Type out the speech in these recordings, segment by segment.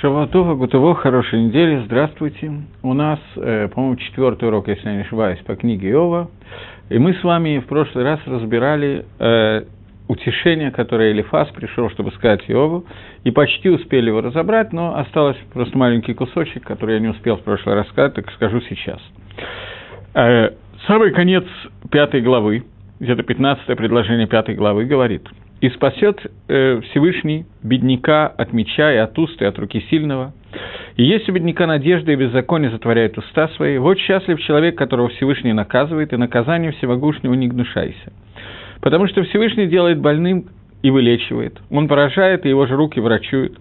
Шаватова, Гутово, хорошей недели, здравствуйте. У нас, э, по-моему, четвертый урок, если я не ошибаюсь, по книге Иова. И мы с вами в прошлый раз разбирали э, утешение, которое Элифас пришел, чтобы сказать Иову, и почти успели его разобрать, но осталось просто маленький кусочек, который я не успел в прошлый раз сказать, так скажу сейчас. Э, самый конец пятой главы, где-то 15 предложение пятой главы, говорит – и спасет э, Всевышний бедняка от меча и от уст и от руки сильного. И если бедняка надежда и беззаконие затворяет уста свои, вот счастлив человек, которого Всевышний наказывает, и наказание всемогущего не гнушайся. Потому что Всевышний делает больным и вылечивает. Он поражает, и его же руки врачуют.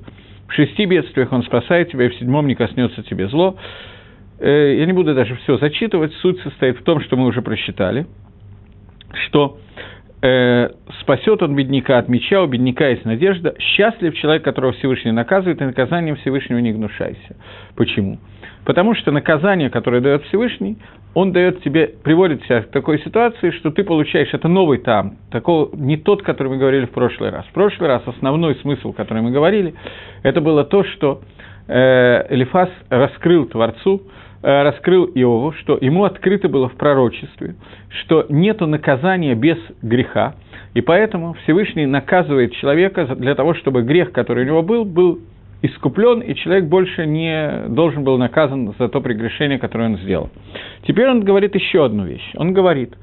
В шести бедствиях он спасает тебя, и в седьмом не коснется тебе зло. Э, я не буду даже все зачитывать. Суть состоит в том, что мы уже просчитали, что э, спасет он бедняка от меча, у бедняка есть надежда. Счастлив человек, которого Всевышний наказывает, и наказанием Всевышнего не гнушайся. Почему? Потому что наказание, которое дает Всевышний, он дает тебе, приводит тебя к такой ситуации, что ты получаешь, это новый там, такого, не тот, который мы говорили в прошлый раз. В прошлый раз основной смысл, который мы говорили, это было то, что э, Элифас раскрыл Творцу, раскрыл Иову, что ему открыто было в пророчестве, что нету наказания без греха, и поэтому Всевышний наказывает человека для того, чтобы грех, который у него был, был искуплен, и человек больше не должен был наказан за то прегрешение, которое он сделал. Теперь он говорит еще одну вещь. Он говорит,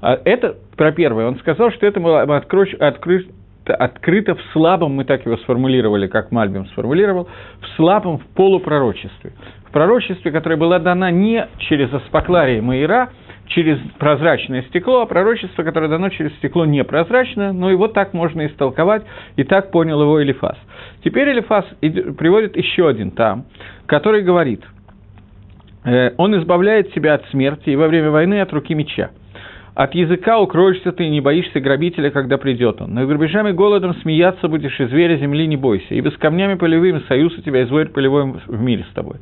а, это про первое, он сказал, что это было открыто открыто в слабом, мы так его сформулировали, как Мальбим сформулировал, в слабом, в полупророчестве пророчестве, которое было дано не через аспакларий Маира, через прозрачное стекло, а пророчество, которое дано через стекло непрозрачное, но его так можно истолковать, и так понял его Элифас. Теперь Элифас приводит еще один там, который говорит, э, он избавляет себя от смерти и во время войны от руки меча. От языка укроешься ты не боишься грабителя, когда придет он. Но грабежами голодом смеяться будешь, и зверя земли не бойся, ибо с камнями полевыми союз у тебя, и зверь полевой в мире с тобой.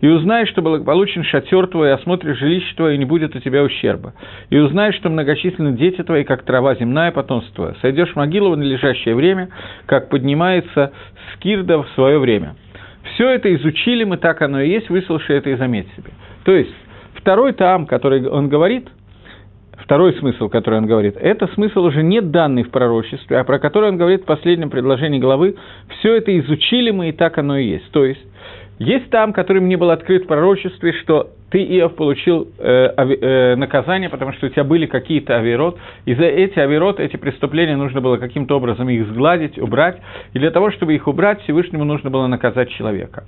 И узнаешь, что благополучен шатер твой, и осмотришь жилище твое, и не будет у тебя ущерба. И узнаешь, что многочисленны дети твои, как трава земная, потомство твое. Сойдешь в могилу в надлежащее время, как поднимается скирда в свое время. Все это изучили мы, так оно и есть, выслушай это и заметь себе. То есть, второй там, который он говорит – Второй смысл, который он говорит, это смысл уже не данный в пророчестве, а про который он говорит в последнем предложении главы, все это изучили мы, и так оно и есть. То есть, есть там, который мне был открыт в пророчестве, что ты, Иов, получил э, э, наказание, потому что у тебя были какие-то авирот, и за эти авирот, эти преступления нужно было каким-то образом их сгладить, убрать, и для того, чтобы их убрать, Всевышнему нужно было наказать человека.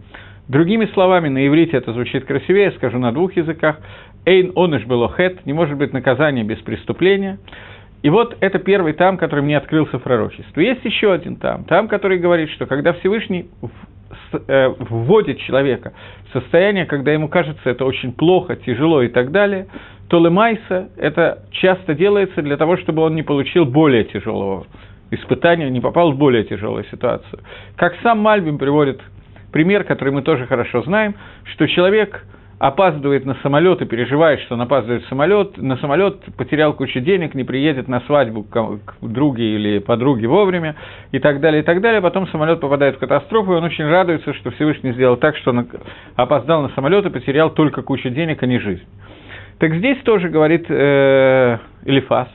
Другими словами, на иврите это звучит красивее, скажу на двух языках. Эйн оныш было хет, не может быть наказание без преступления. И вот это первый там, который мне открылся в пророчестве. Есть еще один там, там, который говорит, что когда Всевышний э, вводит человека в состояние, когда ему кажется это очень плохо, тяжело и так далее, то лемайса это часто делается для того, чтобы он не получил более тяжелого испытания, не попал в более тяжелую ситуацию. Как сам Мальбим приводит пример, который мы тоже хорошо знаем, что человек опаздывает на самолет и переживает, что он опаздывает самолет, на самолет потерял кучу денег, не приедет на свадьбу к друге или подруге вовремя и так далее, и так далее. Потом самолет попадает в катастрофу, и он очень радуется, что Всевышний сделал так, что он опоздал на самолет и потерял только кучу денег, а не жизнь. Так здесь тоже говорит э, Элифас,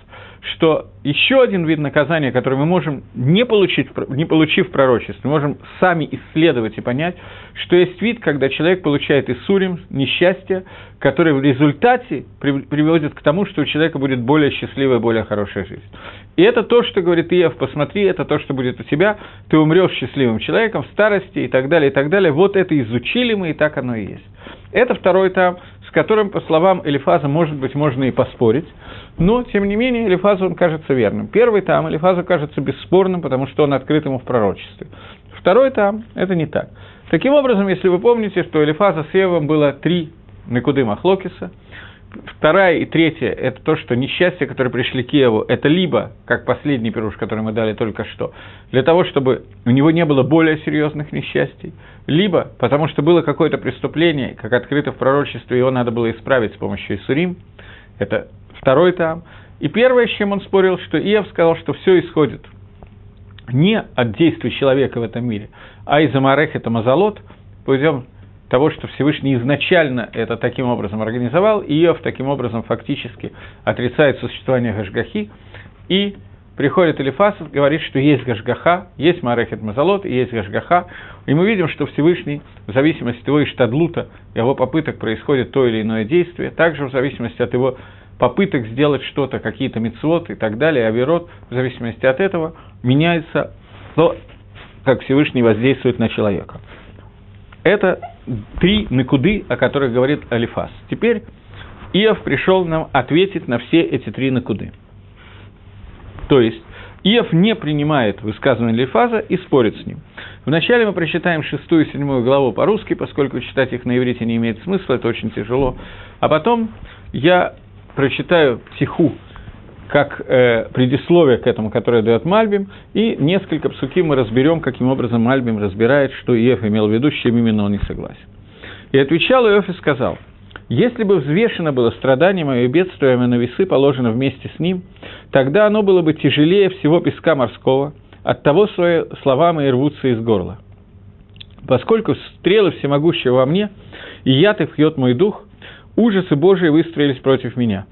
что еще один вид наказания, который мы можем, не, получить, не получив пророчество, можем сами исследовать и понять, что есть вид, когда человек получает Исурим, несчастье, которое в результате приводит к тому, что у человека будет более счастливая, более хорошая жизнь. И это то, что говорит Иев, посмотри, это то, что будет у тебя, ты умрешь счастливым человеком в старости и так далее, и так далее. Вот это изучили мы, и так оно и есть. Это второй этап, с которым, по словам Элифаза, может быть, можно и поспорить, но, тем не менее, Элифазу он кажется верным. Первый там Элифазу кажется бесспорным, потому что он открыт ему в пророчестве. Второй там – это не так. Таким образом, если вы помните, что Элифаза с Евом было три Накуды Махлокиса, вторая и третья – это то, что несчастья, которые пришли к Киеву, это либо, как последний пируш, который мы дали только что, для того, чтобы у него не было более серьезных несчастий, либо потому что было какое-то преступление, как открыто в пророчестве, его надо было исправить с помощью Исурим, это второй там. И первое, с чем он спорил, что Иов сказал, что все исходит не от действий человека в этом мире, а из Амарех это Мазалот, путем того, что Всевышний изначально это таким образом организовал, и Иов таким образом фактически отрицает существование Гашгахи, и приходит Элифас, говорит, что есть Гашгаха, есть Марехет Мазалот, и есть Гашгаха, и мы видим, что Всевышний, в зависимости от его иштадлута, его попыток происходит то или иное действие, также в зависимости от его попыток сделать что-то, какие-то мецвод и так далее, авирот, в зависимости от этого, меняется то, как Всевышний воздействует на человека. Это три накуды, о которых говорит Алифас. Теперь Иов пришел нам ответить на все эти три накуды. То есть, Иов не принимает высказывание Алифаза и спорит с ним. Вначале мы прочитаем шестую и седьмую главу по-русски, поскольку читать их на иврите не имеет смысла, это очень тяжело. А потом я прочитаю психу как э, предисловие к этому, которое дает Мальбим, и несколько псуки мы разберем, каким образом Мальбим разбирает, что Иев имел в виду, с чем именно он не согласен. И отвечал Иов и сказал, «Если бы взвешено было страдание мое и бедствие мое на весы положено вместе с ним, тогда оно было бы тяжелее всего песка морского, от того свои слова мои рвутся из горла. Поскольку стрелы всемогущего во мне, и яд их пьет мой дух, ужасы Божии выстроились против меня».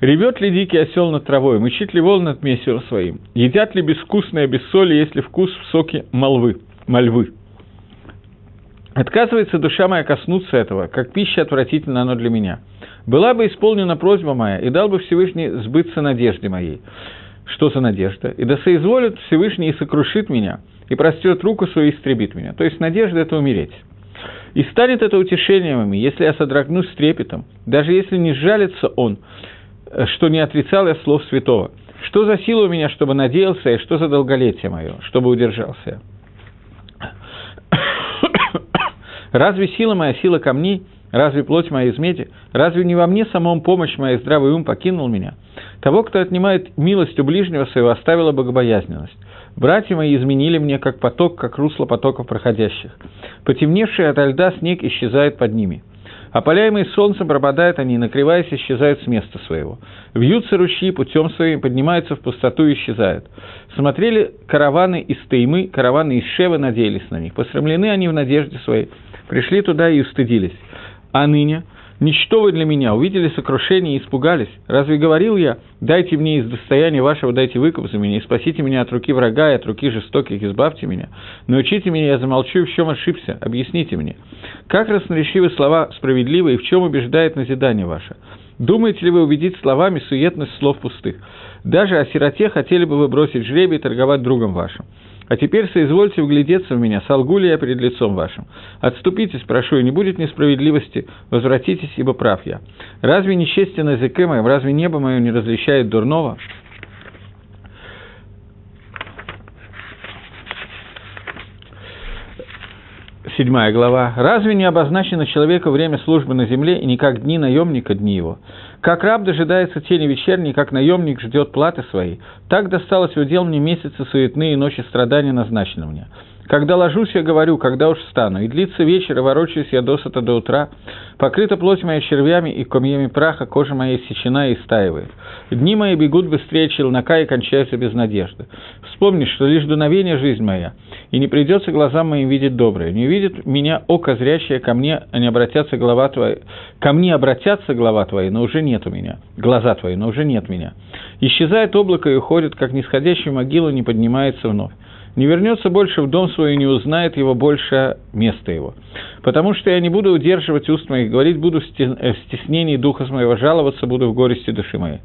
Ревет ли дикий осел над травой, мычит ли вол над мессером своим? Едят ли безвкусное без соли, если вкус в соке молвы, мальвы? Отказывается душа моя коснуться этого, как пища отвратительно оно для меня. Была бы исполнена просьба моя, и дал бы Всевышний сбыться надежде моей. Что за надежда? И да соизволит Всевышний и сокрушит меня, и прострет руку свою и истребит меня. То есть надежда – это умереть. И станет это утешением если я содрогнусь с трепетом, даже если не сжалится он, что не отрицал я слов святого. Что за сила у меня, чтобы надеялся, и что за долголетие мое, чтобы удержался? Разве сила моя сила камней? Разве плоть моя из меди? Разве не во мне самом помощь моя и здравый ум покинул меня? Того, кто отнимает милость у ближнего своего, оставила богобоязненность. Братья мои изменили мне, как поток, как русло потоков проходящих. Потемневший ото льда снег исчезает под ними. Опаляемые солнцем пропадают они, накрываясь, исчезают с места своего. Вьются ручьи путем своим, поднимаются в пустоту и исчезают. Смотрели караваны из Теймы, караваны из Шева, надеялись на них. Посрамлены они в надежде своей. Пришли туда и устыдились. А ныне Ничто вы для меня, увидели сокрушение и испугались. Разве говорил я, дайте мне из достояния вашего, дайте выкуп за меня, и спасите меня от руки врага и от руки жестоких, избавьте меня. Научите меня, я замолчу, в чем ошибся, объясните мне. Как расноречивы слова справедливые, и в чем убеждает назидание ваше? Думаете ли вы убедить словами суетность слов пустых? Даже о сироте хотели бы вы бросить жребий и торговать другом вашим. А теперь соизвольте вглядеться в меня, солгу ли я перед лицом вашим. Отступитесь, прошу, и не будет несправедливости, возвратитесь, ибо прав я. Разве нечестен языке моим, разве небо мое не различает дурного? Седьмая глава. «Разве не обозначено человека время службы на земле, и не как дни наемника дни его? Как раб дожидается тени вечерней, как наемник ждет платы своей, так досталось в удел мне месяцы суетные и ночи страдания назначены мне. Когда ложусь, я говорю, когда уж встану, и длится вечер, и ворочаюсь я досыта до утра. Покрыта плоть моя червями и комьями праха, кожа моя иссечена и стаивает. Дни мои бегут быстрее челнока и кончаются без надежды. Вспомни, что лишь дуновение жизнь моя, и не придется глазам моим видеть доброе. Не увидит меня око зрящее, ко мне не обратятся глава твоя, ко мне обратятся глава твои, но уже нет у меня, глаза твои, но уже нет меня. Исчезает облако и уходит, как нисходящая могила не поднимается вновь не вернется больше в дом свой и не узнает его больше места его. Потому что я не буду удерживать уст моих, говорить буду э, в стеснении духа моего, жаловаться буду в горести души моей.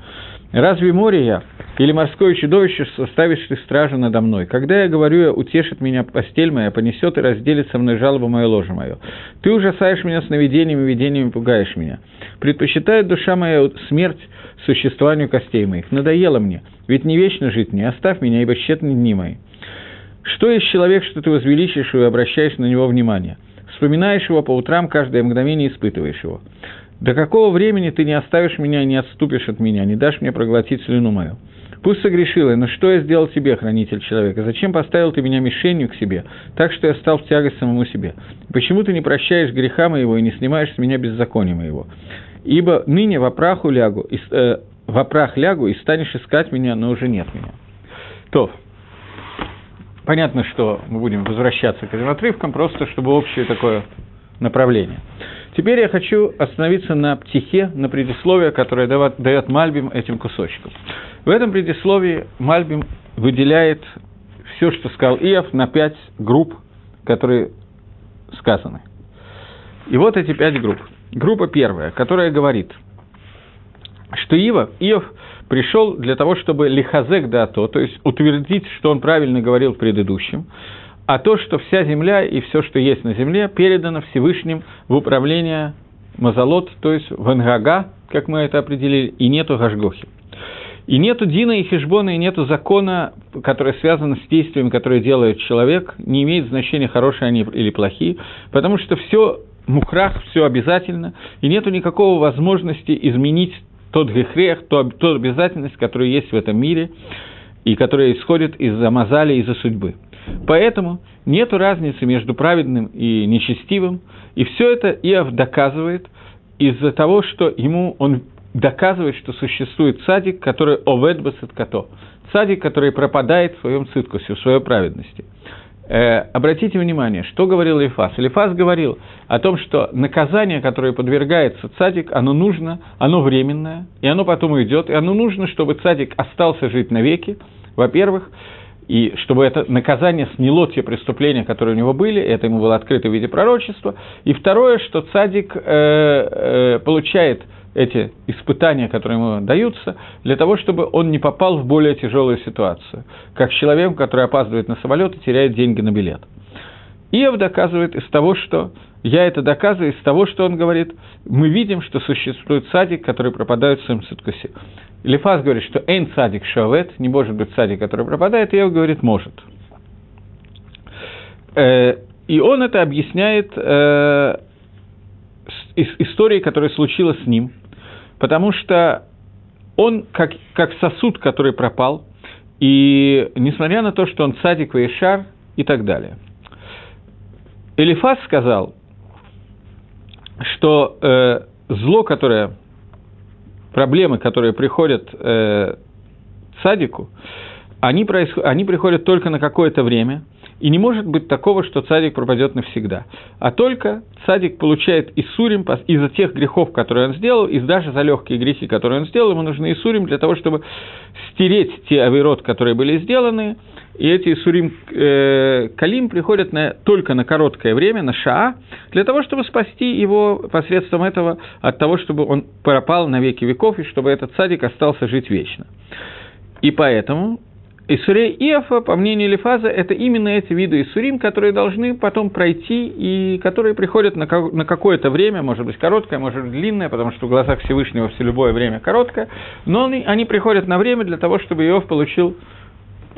Разве море я или морское чудовище составишь ты стражу надо мной? Когда я говорю, я утешит меня постель моя, понесет и разделит со мной жалобу мое ложе мое. Ты ужасаешь меня сновидениями, видениями, пугаешь меня. Предпочитает душа моя смерть существованию костей моих. Надоело мне, ведь не вечно жить мне, оставь меня, ибо тщетны дни мои. Что есть человек, что ты возвеличишь и обращаешь на него внимание? Вспоминаешь его по утрам, каждое мгновение испытываешь его. До какого времени ты не оставишь меня и не отступишь от меня, не дашь мне проглотить слюну мою? Пусть согрешил я, но что я сделал тебе, хранитель человека? Зачем поставил ты меня мишенью к себе, так что я стал в тягость самому себе? Почему ты не прощаешь греха моего и не снимаешь с меня беззакония моего? Ибо ныне в опраху лягу, э, в опрах лягу, и станешь искать меня, но уже нет меня. То. Понятно, что мы будем возвращаться к этим отрывкам, просто чтобы общее такое направления. Теперь я хочу остановиться на птихе, на предисловии, которое дает Мальбим этим кусочкам. В этом предисловии Мальбим выделяет все, что сказал Иов, на пять групп, которые сказаны. И вот эти пять групп. Группа первая, которая говорит, что Ива, Иов пришел для того, чтобы лихазек да то, то есть утвердить, что он правильно говорил в предыдущем, а то, что вся земля и все, что есть на земле, передано Всевышним в управление Мазалот, то есть в Ангага, как мы это определили, и нету Гашгохи. И нету Дина и Хижбона, и нету закона, который связан с действиями, которые делает человек, не имеет значения, хорошие они или плохие, потому что все мухрах, все обязательно, и нету никакого возможности изменить тот гехрех, ту, ту обязательность, которая есть в этом мире, и которая исходит из-за мазали, из-за судьбы. Поэтому нет разницы между праведным и нечестивым, и все это Иов доказывает из-за того, что ему он доказывает, что существует садик, который овед като, садик, который пропадает в своем циткусе, в своей праведности. Э, обратите внимание, что говорил Элифас. Элифас говорил о том, что наказание, которое подвергается цадик, оно нужно, оно временное, и оно потом идет, и оно нужно, чтобы цадик остался жить навеки, во-первых, и чтобы это наказание сняло те преступления, которые у него были, это ему было открыто в виде пророчества. И второе, что цадик э, э, получает эти испытания, которые ему даются, для того, чтобы он не попал в более тяжелую ситуацию, как человек, который опаздывает на самолет и теряет деньги на билет. Иов доказывает из того, что я это доказываю из того, что он говорит, мы видим, что существует садик, который пропадает в своем циткусе. Лифас говорит, что «эйн садик шавет», не может быть садик, который пропадает, и Иов говорит «может». Э, и он это объясняет э, историей, которая случилась с ним, потому что он как, как сосуд, который пропал, и несмотря на то, что он садик Вейшар и так далее. Элифас сказал, что э, зло, которое проблемы, которые приходят э, садику, они, происход... они приходят только на какое-то время, и не может быть такого, что цадик пропадет навсегда. А только цадик получает Исурим из-за тех грехов, которые он сделал, и даже за легкие грехи, которые он сделал, ему нужны Исурим для того, чтобы стереть те авирот, которые были сделаны, и эти Сурим э, Калим приходят на, только на короткое время, на Шаа, для того, чтобы спасти его посредством этого от того, чтобы он пропал на веки веков, и чтобы этот садик остался жить вечно. И поэтому Исурей Иофа, по мнению Лифаза, это именно эти виды Исурим, которые должны потом пройти и которые приходят на, какое-то время, может быть короткое, может быть длинное, потому что в глазах Всевышнего все любое время короткое, но они приходят на время для того, чтобы Иов получил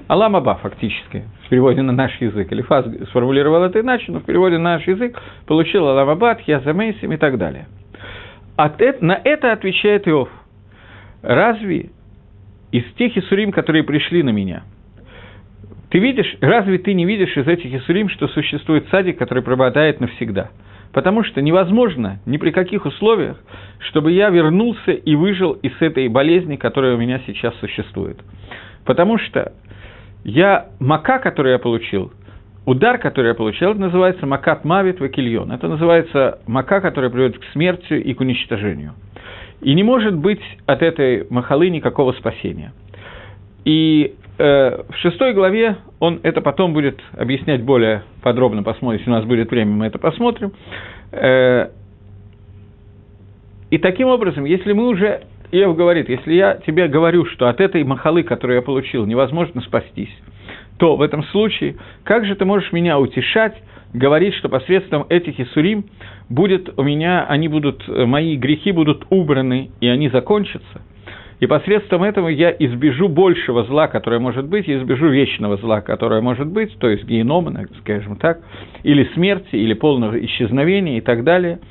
Аламаба, фактически, в переводе на наш язык. Или Фаз сформулировал это иначе, но в переводе на наш язык получил Аламаба, Тхьязамейсим и так далее. От, на это отвечает Иов. Разве из тех Исурим, которые пришли на меня, ты видишь, разве ты не видишь из этих Исурим, что существует садик, который пропадает навсегда? Потому что невозможно ни при каких условиях, чтобы я вернулся и выжил из этой болезни, которая у меня сейчас существует. Потому что я, мака, который я получил, удар, который я получил, это называется макат мавит вакильон. Это называется мака, которая приводит к смерти и к уничтожению. И не может быть от этой махалы никакого спасения. И э, в шестой главе он это потом будет объяснять более подробно, посмотрим, если у нас будет время, мы это посмотрим. Э, и таким образом, если мы уже Иов говорит, если я тебе говорю, что от этой махалы, которую я получил, невозможно спастись, то в этом случае, как же ты можешь меня утешать, говорить, что посредством этих Исурим будет у меня, они будут, мои грехи будут убраны, и они закончатся, и посредством этого я избежу большего зла, которое может быть, и избежу вечного зла, которое может быть, то есть генома, скажем так, или смерти, или полного исчезновения и так далее –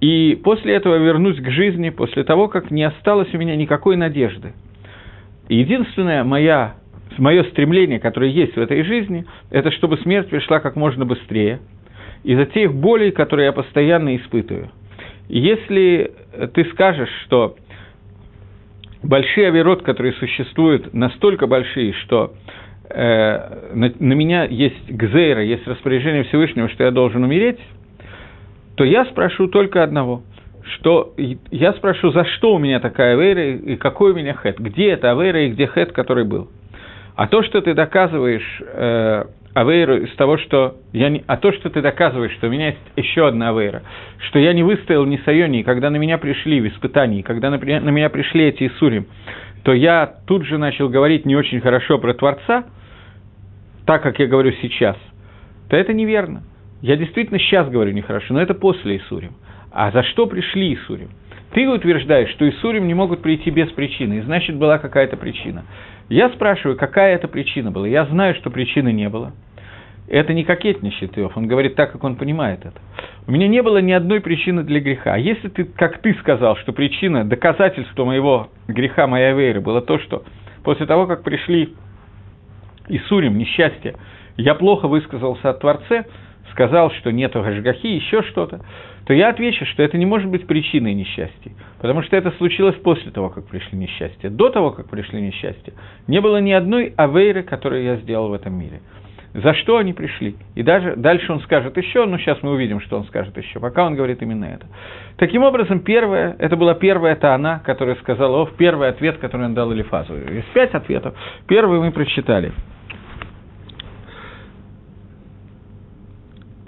и после этого вернусь к жизни, после того, как не осталось у меня никакой надежды. единственное моя, мое стремление, которое есть в этой жизни, это чтобы смерть пришла как можно быстрее, из-за тех болей, которые я постоянно испытываю. Если ты скажешь, что большие авирот, которые существуют, настолько большие, что э, на, на меня есть гзейра, есть распоряжение Всевышнего, что я должен умереть, то я спрошу только одного, что я спрошу, за что у меня такая авейра и какой у меня хет, где это авейра и где хет, который был. А то, что ты доказываешь э, авейру из того, что я не... А то, что ты доказываешь, что у меня есть еще одна авейра, что я не выстоял ни Сайони, когда на меня пришли в испытании, когда на, на меня пришли эти Исурим, то я тут же начал говорить не очень хорошо про Творца, так, как я говорю сейчас, то это неверно. Я действительно сейчас говорю нехорошо, но это после Исурим. А за что пришли Исурим? Ты утверждаешь, что Исурим не могут прийти без причины, и значит, была какая-то причина. Я спрашиваю, какая это причина была. Я знаю, что причины не было. Это не кокетничает Иов, он говорит так, как он понимает это. У меня не было ни одной причины для греха. А если ты, как ты сказал, что причина, доказательства моего греха, моей веры, было то, что после того, как пришли Исурим, несчастье, я плохо высказался о Творце, сказал, что нету гашгахи, еще что-то, то я отвечу, что это не может быть причиной несчастья, потому что это случилось после того, как пришли несчастья. До того, как пришли несчастья, не было ни одной авейры, которую я сделал в этом мире. За что они пришли? И даже дальше он скажет еще, но сейчас мы увидим, что он скажет еще. Пока он говорит именно это. Таким образом, первое, это была первая это она, которая сказала, о, первый ответ, который он дал Элифазу. Есть пять ответов. Первый мы прочитали.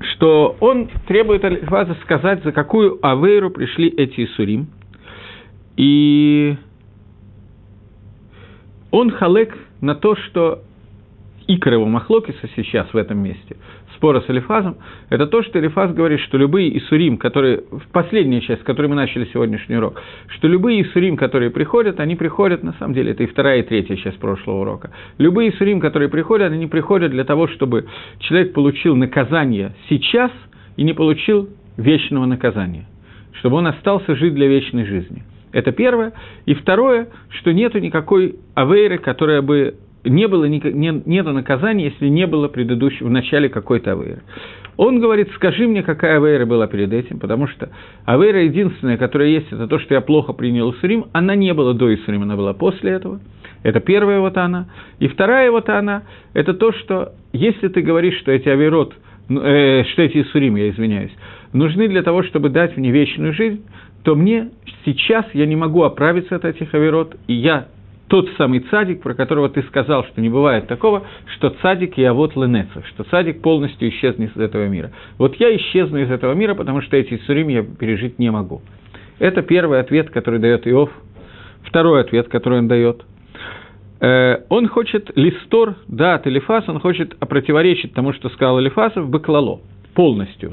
Что он требует Алифаза сказать, за какую авейру пришли эти Исурим. И он халек на то, что икор его Махлокиса сейчас в этом месте, спора с Элифазом, это то, что Элифаз говорит, что любые Исурим, которые, в последняя часть, с которой мы начали сегодняшний урок, что любые Исурим, которые приходят, они приходят, на самом деле, это и вторая, и третья часть прошлого урока, любые Исурим, которые приходят, они приходят для того, чтобы человек получил наказание сейчас и не получил вечного наказания, чтобы он остался жить для вечной жизни. Это первое. И второе, что нету никакой авейры, которая бы не было, не, нету наказания, если не было предыдущего, в начале какой-то авейры. Он говорит, скажи мне, какая авейра была перед этим, потому что авейра единственная, которая есть, это то, что я плохо принял Исурим, она не была до Исурим, она была после этого. Это первая вот она. И вторая вот она, это то, что если ты говоришь, что эти авейрот, ну, э, что эти Исурим, я извиняюсь, нужны для того, чтобы дать мне вечную жизнь, то мне сейчас я не могу оправиться от этих авейрот, и я тот самый цадик, про которого ты сказал, что не бывает такого, что цадик и авот ленеца, что цадик полностью исчезнет из этого мира. Вот я исчезну из этого мира, потому что эти сурим я пережить не могу. Это первый ответ, который дает Иов. Второй ответ, который он дает. Э, он хочет листор, да, от Элифас, он хочет противоречить тому, что сказал Элифасов, баклало полностью.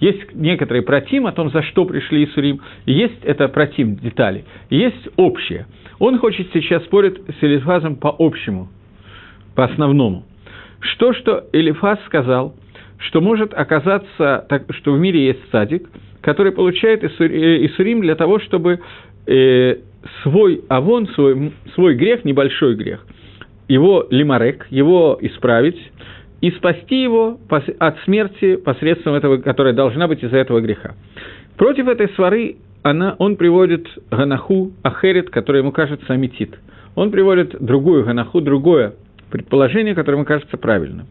Есть некоторые протим о том, за что пришли Исурим, есть это протим детали, есть общее. Он хочет сейчас спорить с Элифазом по общему, по основному. Что, что Элифаз сказал, что может оказаться, так, что в мире есть садик, который получает Исурим для того, чтобы э, свой авон, свой, свой грех, небольшой грех, его лимарек, его исправить, и спасти его от смерти посредством этого, которая должна быть из-за этого греха. Против этой свары она, он приводит Ганаху Ахерет, которое ему кажется аметит. Он приводит другую Ганаху, другое предположение, которое ему кажется правильным.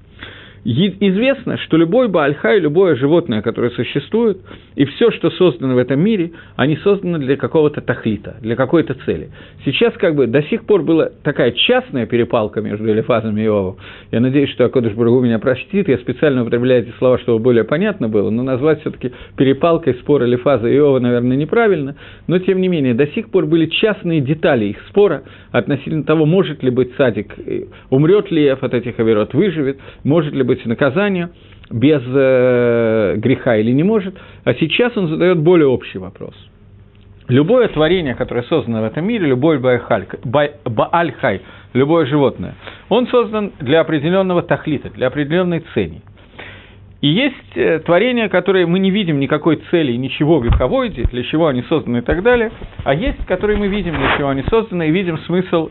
Известно, что любой Баальхай, любое животное, которое существует, и все, что создано в этом мире, они созданы для какого-то тахлита, для какой-то цели. Сейчас как бы до сих пор была такая частная перепалка между Элифазом и Иовом. Я надеюсь, что Акодыш Бургу меня простит, я специально употребляю эти слова, чтобы более понятно было, но назвать все-таки перепалкой спора Элифаза и Иова, наверное, неправильно, но тем не менее, до сих пор были частные детали их спора относительно того, может ли быть садик, умрет ли Ев от этих оверот, выживет, может ли быть быть наказание без э, греха или не может. А сейчас он задает более общий вопрос. Любое творение, которое создано в этом мире, любой баальхай, любое животное, он создан для определенного тахлита, для определенной цели. И есть э, творения, которые мы не видим никакой цели, ничего в их авойде, для чего они созданы и так далее, а есть, которые мы видим, для чего они созданы, и видим смысл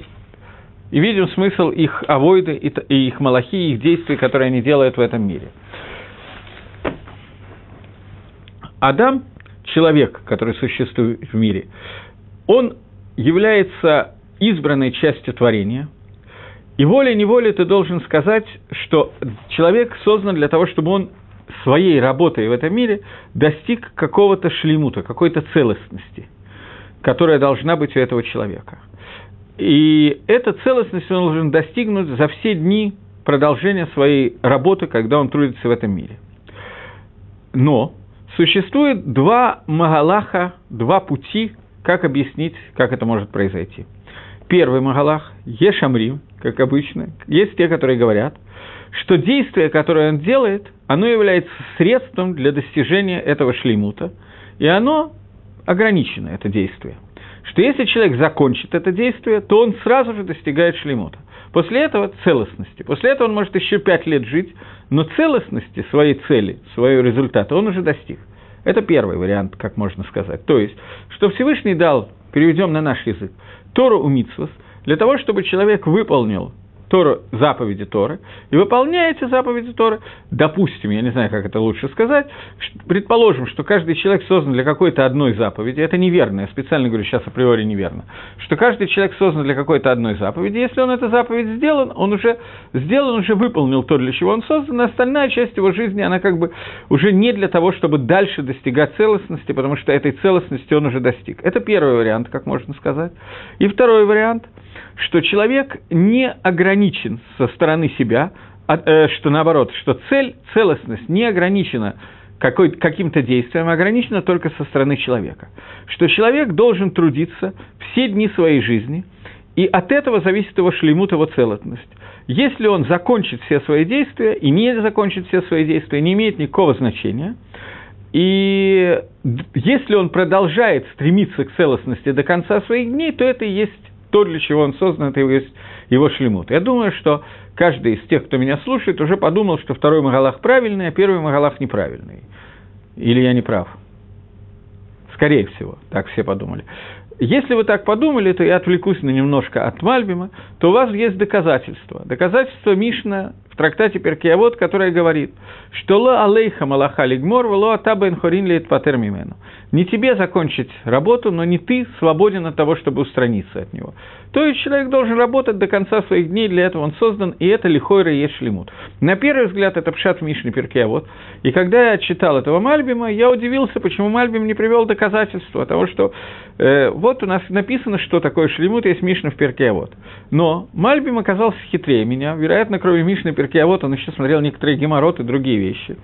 и видим смысл их авойды и их малахи, и их действий, которые они делают в этом мире. Адам, человек, который существует в мире, он является избранной частью творения, и волей-неволей ты должен сказать, что человек создан для того, чтобы он своей работой в этом мире достиг какого-то шлемута, какой-то целостности, которая должна быть у этого человека. И эта целостность он должен достигнуть за все дни продолжения своей работы, когда он трудится в этом мире. Но существует два магалаха, два пути, как объяснить, как это может произойти. Первый магалах – Ешамрим, как обычно. Есть те, которые говорят, что действие, которое он делает, оно является средством для достижения этого шлеймута, и оно ограничено, это действие. Что если человек закончит это действие, то он сразу же достигает шлеймута. После этого целостности. После этого он может еще пять лет жить, но целостности своей цели, своего результата он уже достиг. Это первый вариант, как можно сказать. То есть, что Всевышний дал, переведем на наш язык, Тору у для того, чтобы человек выполнил Тору, заповеди Торы, и выполняете заповеди Торы, допустим, я не знаю, как это лучше сказать, предположим, что каждый человек создан для какой-то одной заповеди, это неверно, я специально говорю сейчас априори неверно, что каждый человек создан для какой-то одной заповеди, если он эту заповедь сделан, он уже сделан, уже выполнил то, для чего он создан, а остальная часть его жизни, она как бы уже не для того, чтобы дальше достигать целостности, потому что этой целостности он уже достиг. Это первый вариант, как можно сказать. И второй вариант – что человек не ограничен со стороны себя, а, э, что наоборот, что цель, целостность не ограничена каким-то действием, а ограничена только со стороны человека. Что человек должен трудиться все дни своей жизни, и от этого зависит его шлемут, его целостность. Если он закончит все свои действия и не закончит все свои действия, не имеет никакого значения. И если он продолжает стремиться к целостности до конца своих дней, то это и есть то, для чего он создан, это его, его шлемут. Я думаю, что каждый из тех, кто меня слушает, уже подумал, что второй Магалах правильный, а первый Магалах неправильный. Или я не прав? Скорее всего, так все подумали. Если вы так подумали, то я отвлекусь на немножко от Мальбима, то у вас есть доказательства. Доказательство Мишна в трактате Перкиавод, которое говорит, что «Ло алейха малаха лигмор, ло атабен хорин лейт патер мимену». Не тебе закончить работу, но не ты свободен от того, чтобы устраниться от него. То есть человек должен работать до конца своих дней, для этого он создан, и это лихойра есть шлемут. На первый взгляд это пшат в Мишне Перкиавод. И когда я читал этого Мальбима, я удивился, почему Мальбим не привел доказательства того, что э, вот у нас написано, что такое шлемут, есть Мишна в Перкиавод. Но Мальбим оказался хитрее меня, вероятно, кроме Мишны Перкиавод, он еще смотрел некоторые геморроты и другие вещи.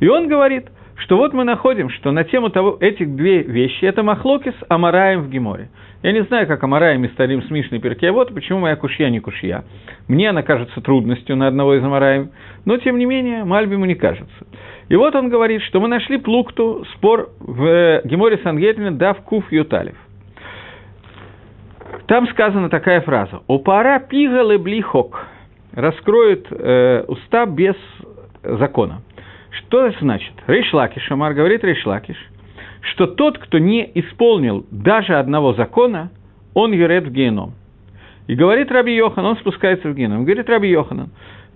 И он говорит, что вот мы находим, что на тему того, этих две вещи, это Махлокис Амараем в Геморе. Я не знаю, как Амараем и Старим с Мишной Перкиавод, почему моя кушья не кушья. Мне она кажется трудностью на одного из Амараем, но тем не менее Мальбиму не кажется. И вот он говорит, что мы нашли плукту, спор в э, Геморе Сангетлина Дав Куф Юталев. Там сказана такая фраза «Опара пигалы блихок» раскроет э, уста без закона. Что это значит? Рейшлакиш, Амар говорит Рейшлакиш, что тот, кто не исполнил даже одного закона, он юрет в геном. И говорит Раби Йохан, он спускается в геном. Говорит Раби Йоханан,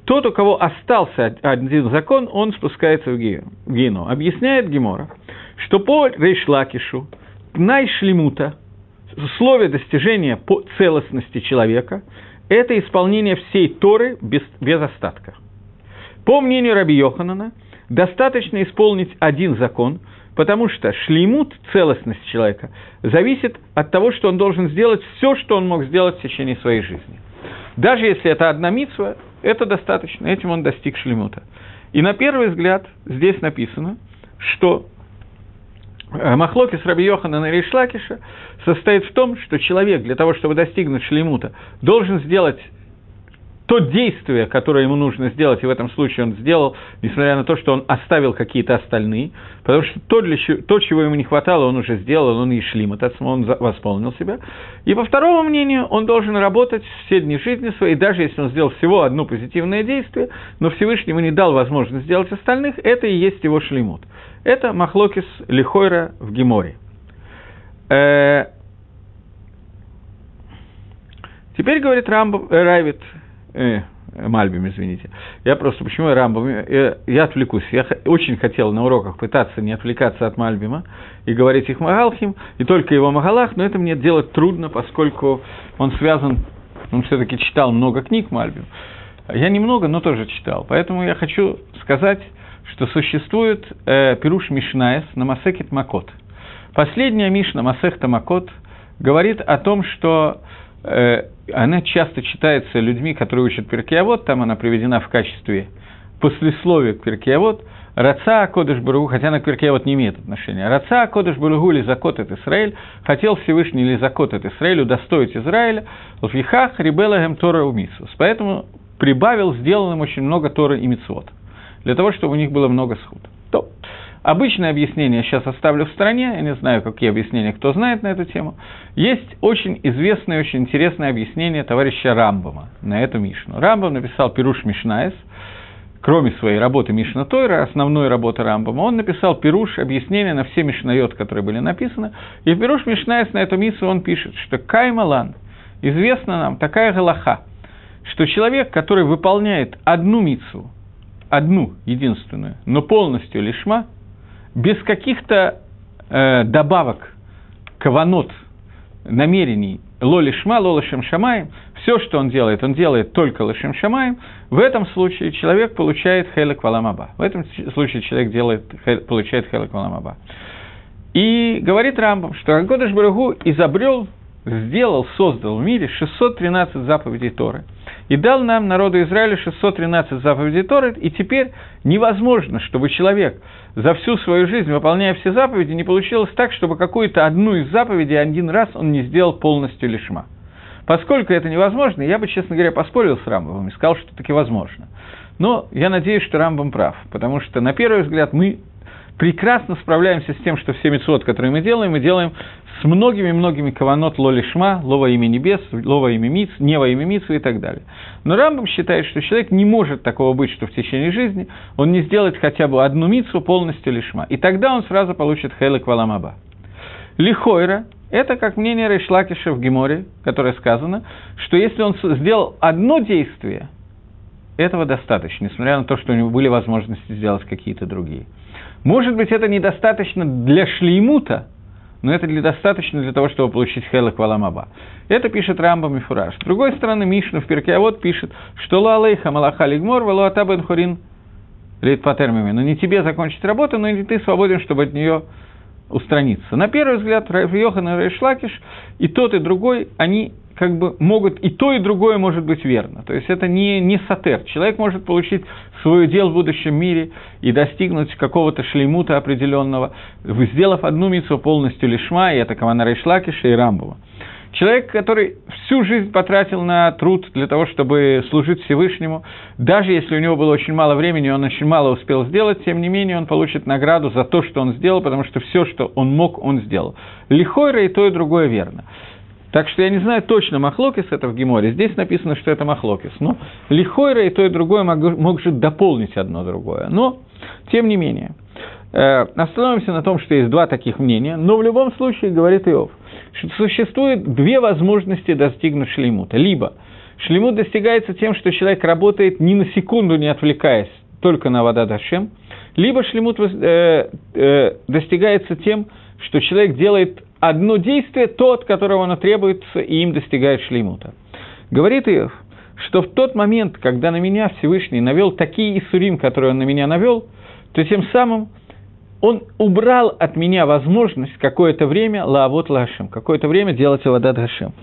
тот, у кого остался один закон, он спускается в геном. Объясняет Гемора, что по Рейшлакишу, Пнай Шлемута, условие достижения по целостности человека, это исполнение всей Торы без, без остатка. По мнению Раби Йоханана, достаточно исполнить один закон, потому что шлеймут, целостность человека, зависит от того, что он должен сделать все, что он мог сделать в течение своей жизни. Даже если это одна митсва, это достаточно, этим он достиг шлемута. И на первый взгляд здесь написано, что э, Махлоки с Раби Йохана и Ришлакиша состоит в том, что человек для того, чтобы достигнуть шлемута, должен сделать то действие, которое ему нужно сделать, и в этом случае он сделал, несмотря на то, что он оставил какие-то остальные, потому что то, для, то чего ему не хватало, он уже сделал, он и шлим, это он восполнил себя. И по второму мнению, он должен работать все дни жизни своей, даже если он сделал всего одно позитивное действие, но Всевышний ему не дал возможность сделать остальных, это и есть его шлимут. Это Махлокис Лихойра в Геморе. Э, теперь говорит Рамбов, э, Райвит, э, Мальбим, извините. Я просто, почему я Рамбам? Я, я отвлекусь. Я очень хотел на уроках пытаться не отвлекаться от Мальбима и говорить их Магалхим, и только его Магалах, но это мне делать трудно, поскольку он связан, он все-таки читал много книг Мальбим. Я немного, но тоже читал. Поэтому я хочу сказать, что существует э, Пируш Мишнаес на Масекет Макот. Последняя Мишна Масехта Макот говорит о том, что э, она часто читается людьми, которые учат Перкиавод, там она приведена в качестве послесловия к Перкиавод, Раца Кодыш Баругу, хотя на Перкиавод не имеет отношения, Раца Кодыш Баругу ли закотет Израиль, хотел Всевышний ли закотет Израиль, удостоить Израиля, в Ехах Рибелагем Тора Умисус. Поэтому прибавил сделанным очень много Торы и Мицвод, для того, чтобы у них было много сход. То. Обычное объяснение сейчас оставлю в стороне, я не знаю, какие объяснения, кто знает на эту тему. Есть очень известное, очень интересное объяснение товарища Рамбама на эту Мишну. Рамбам написал Пируш Мишнаес, кроме своей работы Мишна Тойра, основной работы Рамбама, он написал Пируш, объяснение на все Мишнайот, которые были написаны. И в Пируш Мишнаес на эту Мису он пишет, что Каймалан, известна нам такая галаха, что человек, который выполняет одну мицу, одну, единственную, но полностью лишма, без каких-то э, добавок, каванот, намерений, лоли шма, лола шем шамаем, все, что он делает, он делает только лошем шамаем, в этом случае человек получает хелек валамаба. В этом случае человек делает, получает хелек валамаба. И говорит Рамбам, что Агодыш Барагу изобрел, сделал, создал в мире 613 заповедей Торы – и дал нам, народу Израиля, 613 заповедей Торы, и теперь невозможно, чтобы человек за всю свою жизнь, выполняя все заповеди, не получилось так, чтобы какую-то одну из заповедей один раз он не сделал полностью лишма. Поскольку это невозможно, я бы, честно говоря, поспорил с Рамбовым и сказал, что таки возможно. Но я надеюсь, что Рамбом прав, потому что, на первый взгляд, мы прекрасно справляемся с тем, что все мецвод, которые мы делаем, мы делаем с многими-многими каванот лолишма, лова имя небес, лова имя миц, нева имя мицу и так далее. Но Рамбам считает, что человек не может такого быть, что в течение жизни он не сделает хотя бы одну мицу полностью лишма. И тогда он сразу получит хелек валамаба. Лихойра – это как мнение Рейшлакиша в Геморе, которое сказано, что если он сделал одно действие, этого достаточно, несмотря на то, что у него были возможности сделать какие-то другие. Может быть, это недостаточно для шлеймута, но это для, достаточно для того, чтобы получить хелек валамаба. Это пишет Рамба Мифураж. С другой стороны, Мишна в Перкеавод пишет, что ла алейха малаха лигмор, валу атабен хорин литпатермими. Но не тебе закончить работу, но и ты свободен, чтобы от нее устраниться. На первый взгляд, Йохан и Рейшлакиш, и тот, и другой, они как бы могут, и то, и другое может быть верно. То есть это не, не сатер. Человек может получить свое дело в будущем мире и достигнуть какого-то шлеймута определенного, сделав одну мицу полностью лишма, и это Кавана Рейшлакиша и Рамбова. Человек, который всю жизнь потратил на труд для того, чтобы служить Всевышнему, даже если у него было очень мало времени, он очень мало успел сделать, тем не менее он получит награду за то, что он сделал, потому что все, что он мог, он сделал. Лихойра и то, и другое верно. Так что я не знаю точно, Махлокис это в Геморе. Здесь написано, что это Махлокис. Но Лихойра и то, и другое может дополнить одно другое. Но, тем не менее, э, остановимся на том, что есть два таких мнения. Но в любом случае, говорит Иов, что существует две возможности достигнуть шлеймута. Либо шлеймут достигается тем, что человек работает ни на секунду не отвлекаясь только на вода Дашем, либо шлемут э, э, достигается тем, что человек делает одно действие, то, от которого оно требуется, и им достигает шлеймута. Говорит Иов, что в тот момент, когда на меня Всевышний навел такие Исурим, которые он на меня навел, то тем самым он убрал от меня возможность какое-то время лаавот лашем, какое-то время делать авадат гашем.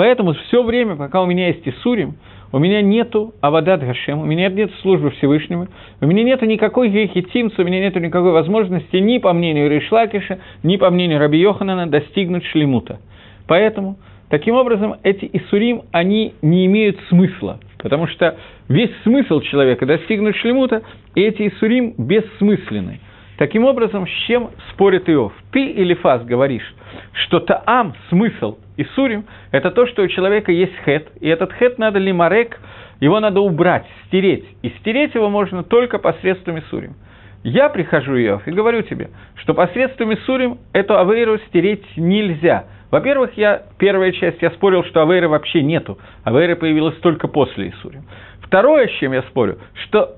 Поэтому все время, пока у меня есть Исурим, у меня нету Авадат Гашем, у меня нет службы Всевышнему, у меня нету никакой гехитимца, у меня нету никакой возможности ни по мнению Ришлакиша, ни по мнению Раби Йоханана достигнуть шлемута. Поэтому, таким образом, эти Исурим, они не имеют смысла, потому что весь смысл человека достигнуть шлемута, и эти Исурим бессмысленны. Таким образом, с чем спорит Иов? Ты или Фас говоришь, что Таам, смысл и Сурим, это то, что у человека есть хет, и этот хет надо лимарек, его надо убрать, стереть. И стереть его можно только посредством Сурим. Я прихожу, Иов, и говорю тебе, что посредством Сурим эту авейру стереть нельзя. Во-первых, я, первая часть, я спорил, что авейры вообще нету. Авейра появилась только после Исурим. Второе, с чем я спорю, что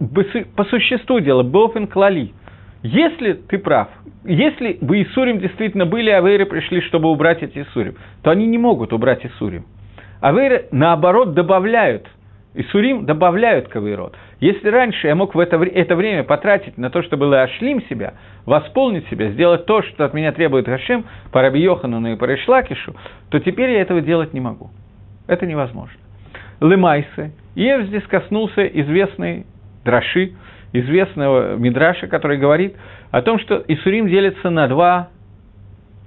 по существу дела, Бофен Клали – если ты прав, если бы Исурим действительно были, а Авейры пришли, чтобы убрать эти Исурим, то они не могут убрать Исурим. Авейры, наоборот, добавляют Исурим добавляют кавейрот. Если раньше я мог в это, это время потратить на то, чтобы лашлим себя, восполнить себя, сделать то, что от меня требует Хашем, по Раби Йоханану и по Решлакишу, то теперь я этого делать не могу. Это невозможно. Лемайсы. Ев здесь коснулся известной драши, известного Мидраша, который говорит о том, что Исурим делится на два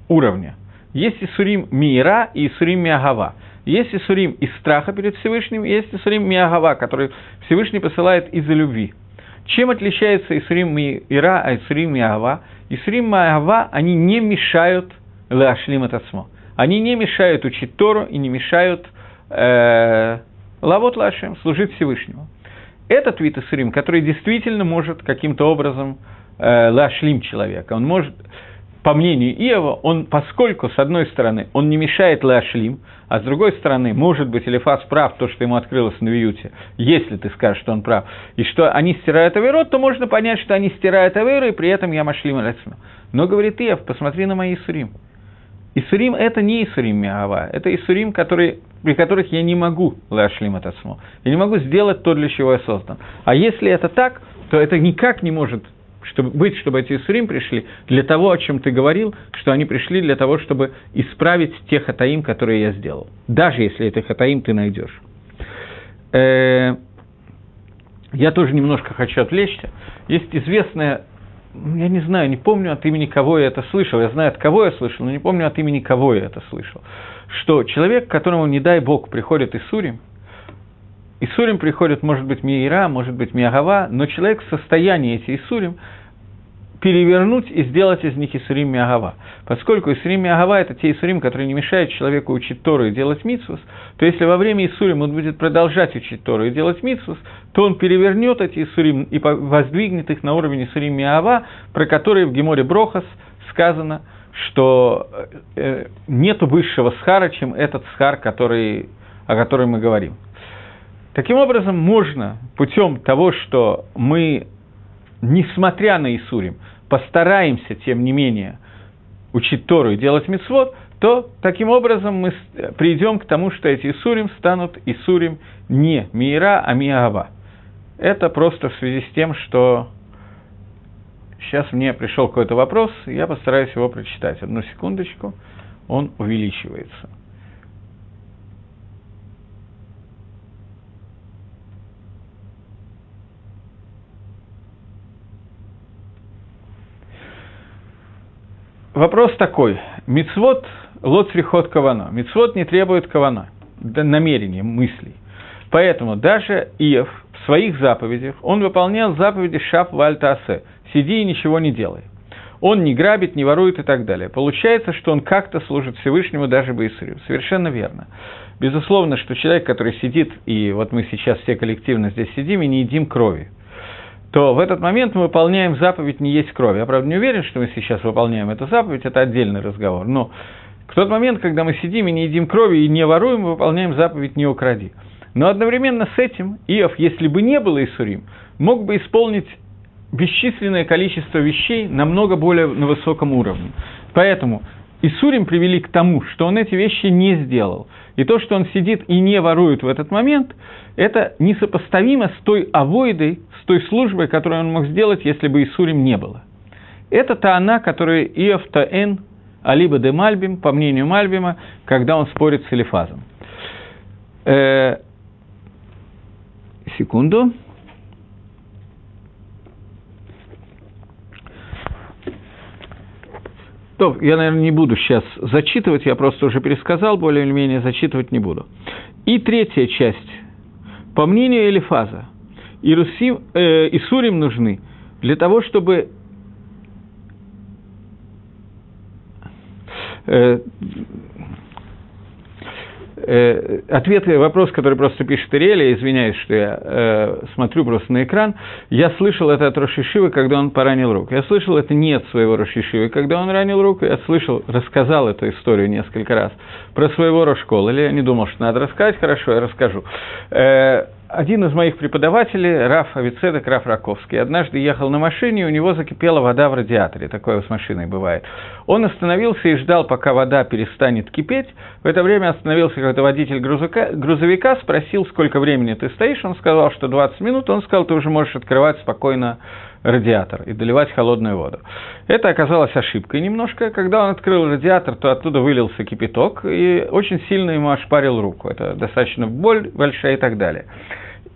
уровня. Есть Исурим Мира и Исурим Миагава. Есть Исурим из страха перед Всевышним, есть Исурим Миагава, который Всевышний посылает из-за любви. Чем отличается Исурим Мира, а Исурим Миагава? Исурим Миагава, они не мешают Леашлим Атасмо. Они не мешают учить Тору и не мешают э, Лавот Лашем, служить Всевышнему. Этот вид Исурим, который действительно может каким-то образом э, лашлим человека, он может по мнению Иова, он, поскольку, с одной стороны, он не мешает Леашлим, а с другой стороны, может быть, Элифас прав, то, что ему открылось на Виюте, если ты скажешь, что он прав, и что они стирают Аверот, то можно понять, что они стирают Аверу, и при этом я Машлим Алецму. Но, говорит Иов, посмотри на мои Исурим. Исурим – это не Исурим Миава, это Исурим, который, при которых я не могу Леашлим Атасмо. Я не могу сделать то, для чего я создан. А если это так, то это никак не может чтобы быть, чтобы эти Исурим пришли для того, о чем ты говорил, что они пришли для того, чтобы исправить те хатаим, которые я сделал. Даже если это хатаим ты найдешь. Э, я тоже немножко хочу отвлечься. Есть известная, я не знаю, не помню от имени кого я это слышал, я знаю от кого я слышал, но не помню от имени кого я это слышал, что человек, которому, не дай Бог, приходит Исурим, Исурим приходит, может быть, Миира, может быть, Миагава, но человек в состоянии эти Исурим перевернуть и сделать из них Исурим Миагава. Поскольку Исурим Миагава – это те Исурим, которые не мешают человеку учить Тору и делать митсус, то если во время Исурим он будет продолжать учить Тору и делать митсус, то он перевернет эти Исурим и воздвигнет их на уровень Исурим Миагава, про которые в Геморе Брохас сказано, что э, нет высшего схара, чем этот схар, который, о котором мы говорим. Таким образом, можно путем того, что мы, несмотря на Исурим, постараемся, тем не менее, учить Тору и делать мицвод, то таким образом мы придем к тому, что эти Исурим станут Исурим не Мира, а Миава. Это просто в связи с тем, что сейчас мне пришел какой-то вопрос, я постараюсь его прочитать. Одну секундочку, он увеличивается. вопрос такой. Мицвод лоцрихот кавана. Мицвод не требует кавана, намерения, мыслей. Поэтому даже Иов в своих заповедях, он выполнял заповеди шап вальтасе, сиди и ничего не делай. Он не грабит, не ворует и так далее. Получается, что он как-то служит Всевышнему даже Бейсурю. Совершенно верно. Безусловно, что человек, который сидит, и вот мы сейчас все коллективно здесь сидим и не едим крови – то в этот момент мы выполняем заповедь «не есть кровь». Я, правда, не уверен, что мы сейчас выполняем эту заповедь, это отдельный разговор. Но в тот момент, когда мы сидим и не едим крови и не воруем, мы выполняем заповедь «не укради». Но одновременно с этим Иов, если бы не было Исурим, мог бы исполнить бесчисленное количество вещей намного более на высоком уровне. Поэтому Исурим привели к тому, что он эти вещи не сделал. И то, что он сидит и не ворует в этот момент, это несопоставимо с той авойдой, с той службой, которую он мог сделать, если бы Исурим не было. Это та она, которую Иов Таэн, Алиба де Мальбим, по мнению Мальбима, когда он спорит с Элифазом. Секунду. То, я, наверное, не буду сейчас зачитывать, я просто уже пересказал, более или менее зачитывать не буду. И третья часть. По мнению Элифаза, Ирусим, э, Исурим нужны для того, чтобы э, э, ответ, вопрос, который просто пишет Ириэля, извиняюсь, что я э, смотрю просто на экран, я слышал это от Рошишивы, когда он поранил руку. Я слышал это не от своего Рошишивы, когда он ранил руку, я слышал, рассказал эту историю несколько раз про своего Рошкола, или я не думал, что надо рассказать, хорошо, я расскажу. Э, один из моих преподавателей, Раф Авицедек, Раф Раковский, однажды ехал на машине, и у него закипела вода в радиаторе, такое с машиной бывает. Он остановился и ждал, пока вода перестанет кипеть. В это время остановился какой-то водитель грузовика, грузовика, спросил, сколько времени ты стоишь, он сказал, что 20 минут, он сказал, ты уже можешь открывать спокойно радиатор и доливать холодную воду. Это оказалось ошибкой немножко. Когда он открыл радиатор, то оттуда вылился кипяток и очень сильно ему ошпарил руку. Это достаточно боль большая и так далее.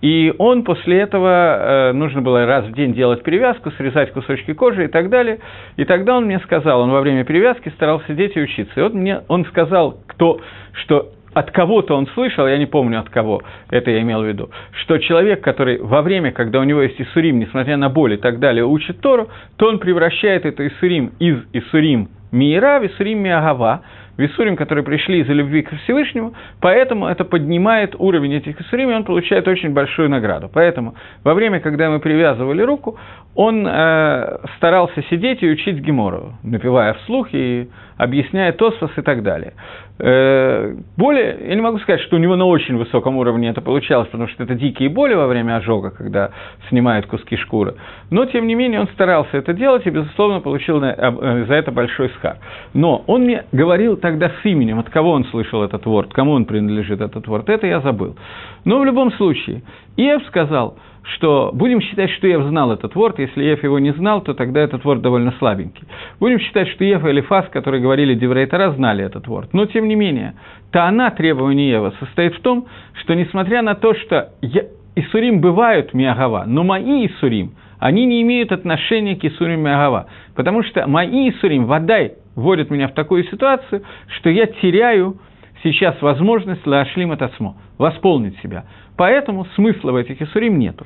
И он после этого, э, нужно было раз в день делать перевязку, срезать кусочки кожи и так далее. И тогда он мне сказал, он во время перевязки старался сидеть и учиться. И вот мне он сказал, кто, что от кого-то он слышал, я не помню от кого, это я имел в виду, что человек, который во время, когда у него есть Исурим, несмотря на боль и так далее, учит Тору, то он превращает это Исурим из Исурим Миира в Исурим Миагава, в Исурим, которые пришли из-за любви к Всевышнему, поэтому это поднимает уровень этих Исурим, и он получает очень большую награду. Поэтому во время, когда мы привязывали руку, он э, старался сидеть и учить Гемору, напевая вслух и объясняя Тосфос и так далее. Э, более, я не могу сказать, что у него на очень высоком уровне это получалось, потому что это дикие боли во время ожога, когда снимают куски шкуры. Но, тем не менее, он старался это делать и, безусловно, получил э, за это большой схар. Но он мне говорил тогда с именем, от кого он слышал этот ворд, кому он принадлежит этот ворд, это я забыл. Но в любом случае, Иов сказал – что будем считать, что Иов знал этот וואָרט, если Иов его не знал, то тогда этот וואָרט довольно слабенький. Будем считать, что Иов и Элифаз, которые говорили דברי תורה, знали этот וואָרט. Но, тем не менее, טענה, требование Иова состоит в том, что несмотря на то, что я, ייסורים бывают מאהבה, но мои ייסורים, они не имеют отношения к ייסורים מאהבה, потому что мои ייסורים, ודאי, вводят меня в такую ситуацию, что я теряю сейчас возможность лашлим атасмо, восполнить себя. Поэтому смысла в этих Исурим нету.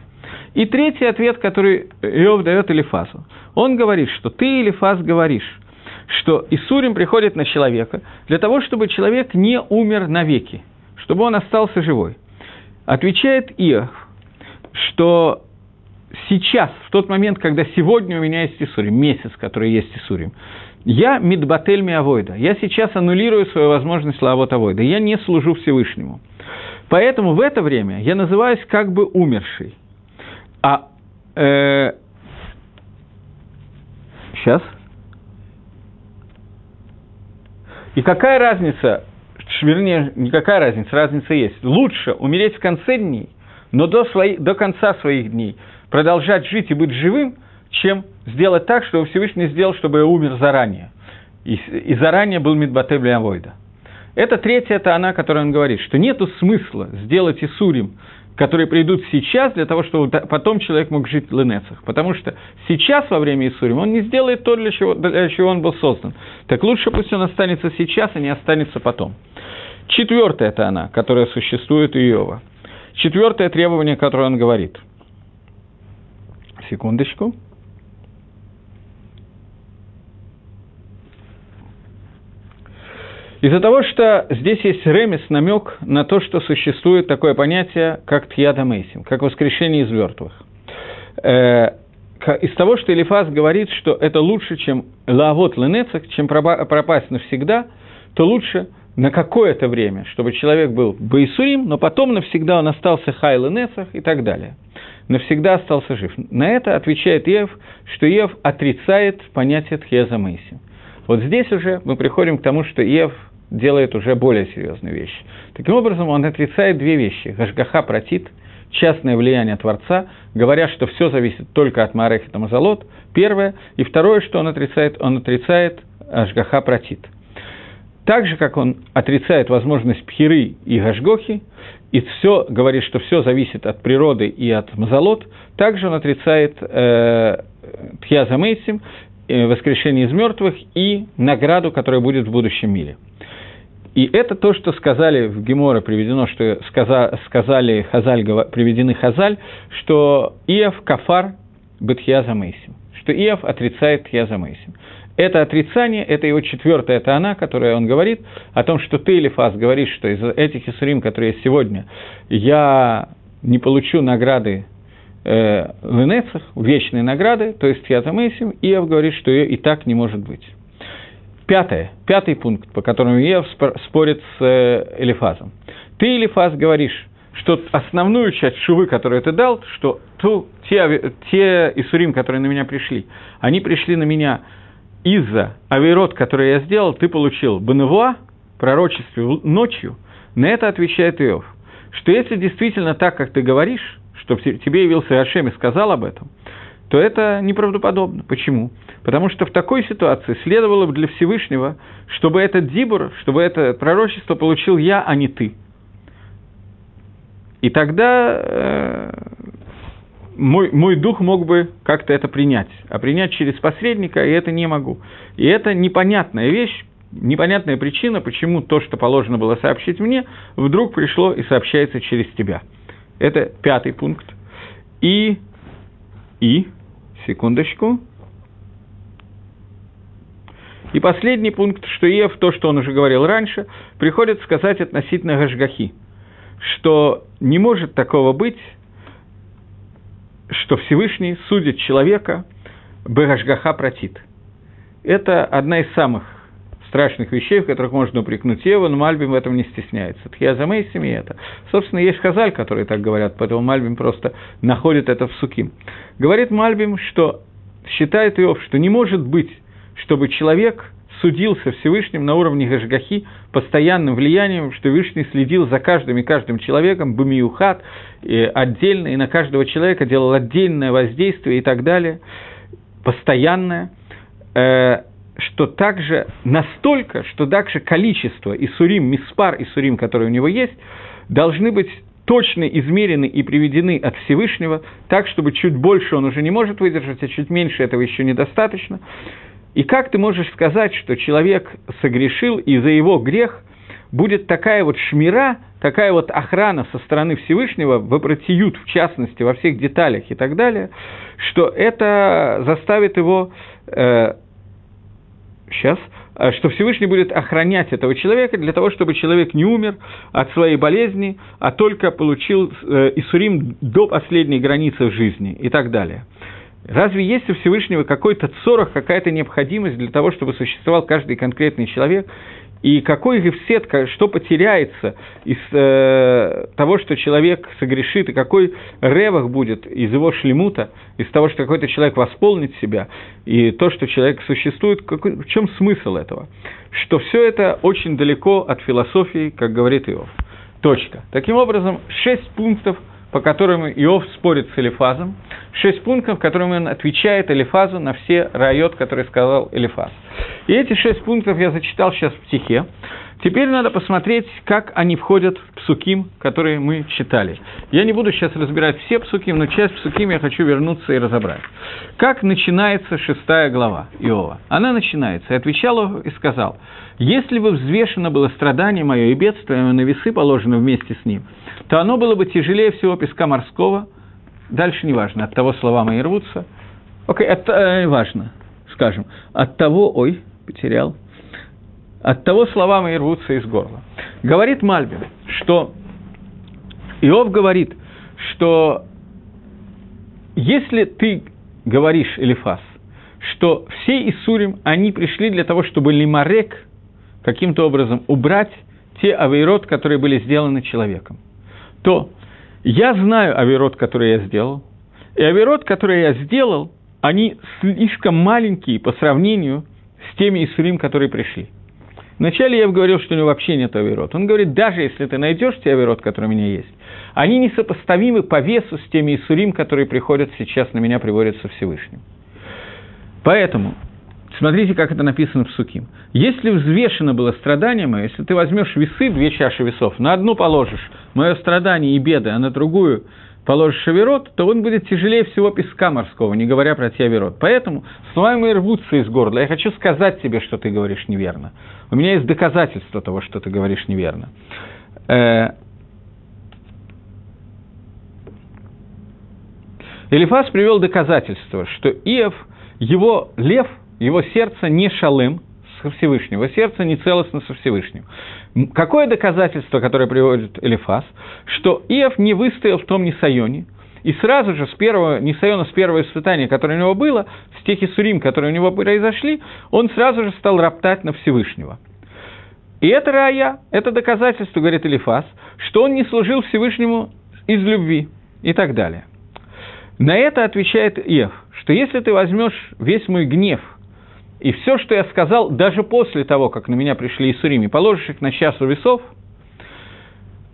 И третий ответ, который Иов дает Элифасу. Он говорит, что ты, Элифас, говоришь, что Исурим приходит на человека для того, чтобы человек не умер навеки, чтобы он остался живой. Отвечает Иов, что сейчас, в тот момент, когда сегодня у меня есть Исурим, месяц, который есть Исурим, я мидбатель миавойда, я сейчас аннулирую свою возможность лавот авойда, я не служу Всевышнему – Поэтому в это время я называюсь как бы умерший. А э, сейчас. И какая разница, вернее, никакая разница, разница есть. Лучше умереть в конце дней, но до, свои, до конца своих дней продолжать жить и быть живым, чем сделать так, чтобы Всевышний сделал, чтобы я умер заранее. И, и заранее был Мидбатебли Авойда. Это третья, это она, которая он говорит, что нет смысла сделать Исурим, которые придут сейчас, для того, чтобы потом человек мог жить в Ленецах. Потому что сейчас, во время Исурим, он не сделает то, для чего, для чего он был создан. Так лучше пусть он останется сейчас, а не останется потом. Четвертая это она, которая существует у Иова. Четвертое требование, которое он говорит. Секундочку. Из-за того, что здесь есть ремес, намек на то, что существует такое понятие, как тьяда мейсим, как воскрешение из мертвых. Э, из того, что Элифаз говорит, что это лучше, чем лавот ленецах, чем пропасть навсегда, то лучше на какое-то время, чтобы человек был бейсурим, но потом навсегда он остался хай ленецах и так далее. Навсегда остался жив. На это отвечает Ев, что Ев отрицает понятие тхеза мейсим. Вот здесь уже мы приходим к тому, что Ев делает уже более серьезную вещь. Таким образом, он отрицает две вещи. Гашгаха протит, частное влияние Творца, говоря, что все зависит только от Марех и Тамазалот, первое. И второе, что он отрицает, он отрицает Ашгаха протит. Так же, как он отрицает возможность пхиры и гашгохи, и все говорит, что все зависит от природы и от мазалот, также он отрицает э, тхьязамейсим, э, воскрешение из мертвых и награду, которая будет в будущем мире. И это то, что сказали в Геморе, приведено, что сказа, сказали Хазаль, приведены Хазаль, что Иов кафар бытхия замейсим, что Иов отрицает тхия замейсим. Это отрицание, это его четвертая тона, которая он говорит, о том, что ты, Элифас, говоришь, что из этих Исурим, которые есть сегодня, я не получу награды э, в Инецах, вечные награды, то есть Тхиатамейсим, Иов говорит, что ее и так не может быть. Пятое, пятый пункт, по которому Иов спорит с э, Элифазом. Ты, Элифаз, говоришь, что основную часть шувы, которую ты дал, что ту, те, те Исурим, которые на меня пришли, они пришли на меня из-за авирот, который я сделал, ты получил Беневуа, пророчестве ночью, на это отвечает Иов, что если действительно так, как ты говоришь, что тебе явился Ашем и сказал об этом, то это неправдоподобно. Почему? Потому что в такой ситуации следовало бы для Всевышнего, чтобы этот дибур, чтобы это пророчество получил я, а не ты. И тогда э, мой, мой дух мог бы как-то это принять. А принять через посредника я это не могу. И это непонятная вещь, непонятная причина, почему то, что положено было сообщить мне, вдруг пришло и сообщается через тебя. Это пятый пункт. И, и, секундочку. И последний пункт, что Ев, то, что он уже говорил раньше, приходит сказать относительно Гашгахи, что не может такого быть, что Всевышний судит человека, Бегашгаха протит. Это одна из самых страшных вещей, в которых можно упрекнуть Еву, но Мальбим в этом не стесняется. Тхиазамейсими это. Собственно, есть Хазаль, которые так говорят, поэтому Мальбим просто находит это в Суким. Говорит Мальбим, что считает Иов, что не может быть, чтобы человек судился Всевышним на уровне Гашгахи постоянным влиянием, что Всевышний следил за каждым и каждым человеком, Бумиюхат, отдельно, и на каждого человека делал отдельное воздействие и так далее, постоянное, э, что также настолько, что также количество Исурим, Миспар Исурим, которые у него есть, должны быть точно измерены и приведены от Всевышнего, так, чтобы чуть больше он уже не может выдержать, а чуть меньше этого еще недостаточно. И как ты можешь сказать, что человек согрешил, и за его грех будет такая вот шмира, такая вот охрана со стороны Всевышнего, в Абратиют, в частности, во всех деталях и так далее, что это заставит его э, сейчас, э, что Всевышний будет охранять этого человека для того, чтобы человек не умер от своей болезни, а только получил э, Исурим до последней границы жизни и так далее. Разве есть у Всевышнего какой-то цорох, какая-то необходимость для того, чтобы существовал каждый конкретный человек? И какой гефсет, что потеряется из э, того, что человек согрешит, и какой ревах будет из его шлемута, из того, что какой-то человек восполнит себя, и то, что человек существует, какой, в чем смысл этого? Что все это очень далеко от философии, как говорит Иов. Точка. Таким образом, шесть пунктов – по которым Иов спорит с Элифазом, шесть пунктов, которыми он отвечает Элифазу на все райот, которые сказал Элифаз. И эти шесть пунктов я зачитал сейчас в стихе. Теперь надо посмотреть, как они входят в псуким, которые мы читали. Я не буду сейчас разбирать все псуким, но часть псуким я хочу вернуться и разобрать. Как начинается шестая глава Иова? Она начинается, и отвечал и сказал, «Если бы взвешено было страдание мое и бедствие на весы положено вместе с ним, то оно было бы тяжелее всего песка морского. Дальше не важно, от того слова мои рвутся. Окей, это э, важно, скажем. От того, ой, потерял. От того слова мои рвутся из горла. Говорит Мальбин, что Иов говорит, что если ты говоришь, Элифас, что все Исурим, они пришли для того, чтобы лимарек каким-то образом убрать те авейрот, которые были сделаны человеком то я знаю авирот, который я сделал, и авирот, который я сделал, они слишком маленькие по сравнению с теми Исурим, которые пришли. Вначале я говорил, что у него вообще нет авирот. Он говорит, даже если ты найдешь те авирот, которые у меня есть, они несопоставимы по весу с теми Исурим, которые приходят сейчас на меня, приводятся Всевышним. Поэтому Смотрите, как это написано в Суким. Если взвешено было страдание мое, если ты возьмешь весы, две чаши весов, на одну положишь мое страдание и беды, а на другую положишь шаверот, то он будет тяжелее всего песка морского, не говоря про тиаверот. Поэтому слова мои рвутся из горла. Я хочу сказать тебе, что ты говоришь неверно. У меня есть доказательство того, что ты говоришь неверно. Э, Элифас привел доказательство, что Иов, его лев – его сердце не шалым со Всевышним, его сердце не целостно со Всевышним. Какое доказательство, которое приводит Элифас, что Иов не выстоял в том Нисайоне, и сразу же с первого, Нисайона, с первого испытания, которое у него было, с тех Исурим, которые у него произошли, он сразу же стал роптать на Всевышнего. И это рая, это доказательство, говорит Элифас, что он не служил Всевышнему из любви и так далее. На это отвечает Ев, что если ты возьмешь весь мой гнев и все, что я сказал, даже после того, как на меня пришли Исурим, и положишь их на часу весов,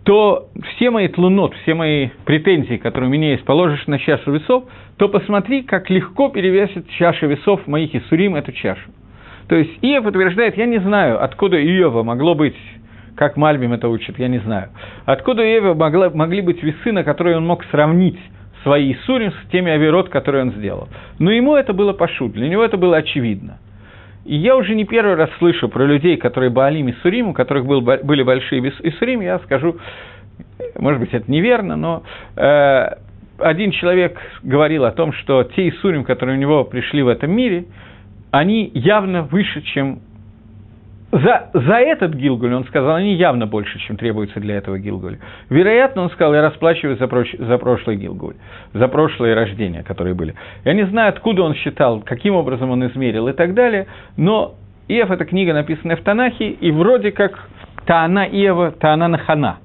то все мои тлунот, все мои претензии, которые у меня есть, положишь на чашу весов, то посмотри, как легко перевесит чаша весов моих Исурим эту чашу. То есть Иов утверждает, я не знаю, откуда Иова могло быть, как Мальбим это учит, я не знаю, откуда у Иова могла, могли быть весы, на которые он мог сравнить свои Исурим с теми авирот, которые он сделал. Но ему это было пошут, для него это было очевидно. И я уже не первый раз слышу про людей, которые Баалим и Сурим, у которых был, были большие Исурим, я скажу, может быть, это неверно, но э, один человек говорил о том, что те Исурим, которые у него пришли в этом мире, они явно выше, чем за, за этот Гилгуль, он сказал, они явно больше, чем требуется для этого Гилгуля. Вероятно, он сказал, я расплачиваюсь за, проч, за прошлый Гилгуль, за прошлые рождения, которые были. Я не знаю, откуда он считал, каким образом он измерил и так далее, но Иов – это книга, написанная в Танахе, и вроде как Таана Иова, Таана Нахана,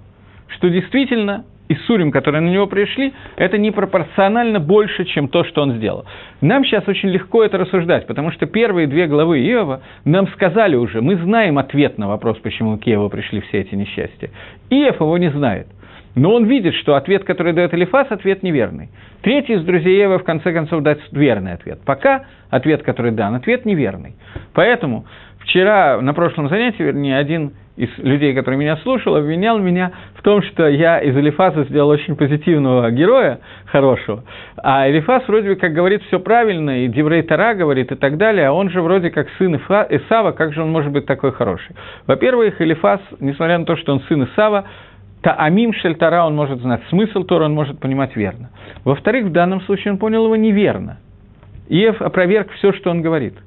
что действительно и сурим, которые на него пришли, это непропорционально больше, чем то, что он сделал. Нам сейчас очень легко это рассуждать, потому что первые две главы Иова нам сказали уже, мы знаем ответ на вопрос, почему к Иову пришли все эти несчастья. Иов его не знает. Но он видит, что ответ, который дает Элифас, ответ неверный. Третий из друзей Ева, в конце концов, дает верный ответ. Пока ответ, который дан, ответ неверный. Поэтому вчера, на прошлом занятии, вернее, один из людей, который меня слушал, обвинял меня в том, что я из Элифаса сделал очень позитивного героя, хорошего, а Элифас вроде как говорит все правильно, и Деврей Тара говорит и так далее, а он же вроде как сын Исава, как же он может быть такой хороший? Во-первых, Элифас, несмотря на то, что он сын Исава, Таамим Шельтара он может знать, смысл Тора он может понимать верно. Во-вторых, в данном случае он понял его неверно. Иев опроверг все, что он говорит –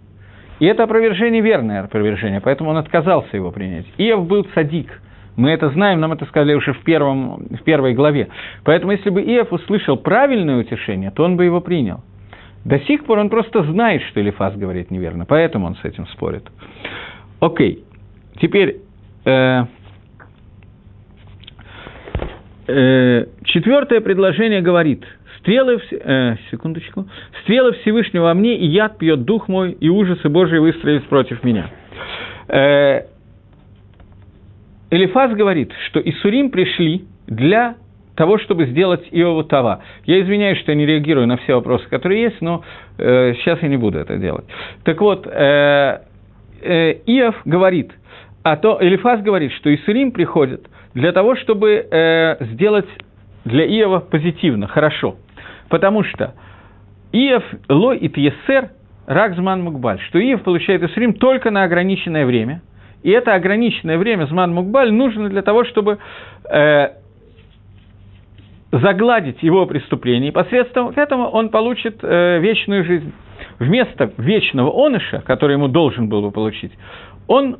и это опровержение верное опровержение, поэтому он отказался его принять. Иов был садик. Мы это знаем, нам это сказали уже в, первом, в первой главе. Поэтому если бы Иов услышал правильное утешение, то он бы его принял. До сих пор он просто знает, что Элифаз говорит неверно, поэтому он с этим спорит. Окей, теперь э, э, четвертое предложение говорит – Стрелы, э, секундочку, стрелы Всевышнего во мне, и яд пьет дух мой, и ужасы Божии выстроились против меня. Э, Элифаз говорит, что Исурим пришли для того, чтобы сделать Иову Тава. Я извиняюсь, что я не реагирую на все вопросы, которые есть, но э, сейчас я не буду это делать. Так вот, э, э, Иов говорит, а то Элифаз говорит, что Исурим приходит для того, чтобы э, сделать для Иова позитивно, хорошо – Потому что Иев ло и тьесер рак мукбаль, что Иев получает Исрим только на ограниченное время, и это ограниченное время зман мукбаль нужно для того, чтобы э, загладить его преступление, и посредством этого он получит э, вечную жизнь. Вместо вечного оныша, который ему должен был бы получить, он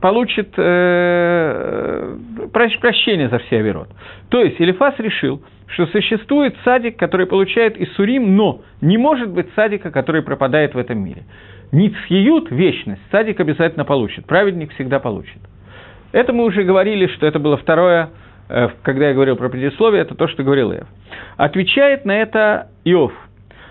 получит э, прощение за все оверот. То есть Элифас решил, что существует садик, который получает Исурим, но не может быть садика, который пропадает в этом мире. Ницхиют, вечность, садик обязательно получит, праведник всегда получит. Это мы уже говорили, что это было второе, э, когда я говорил про предисловие, это то, что говорил Иов. Отвечает на это Иов,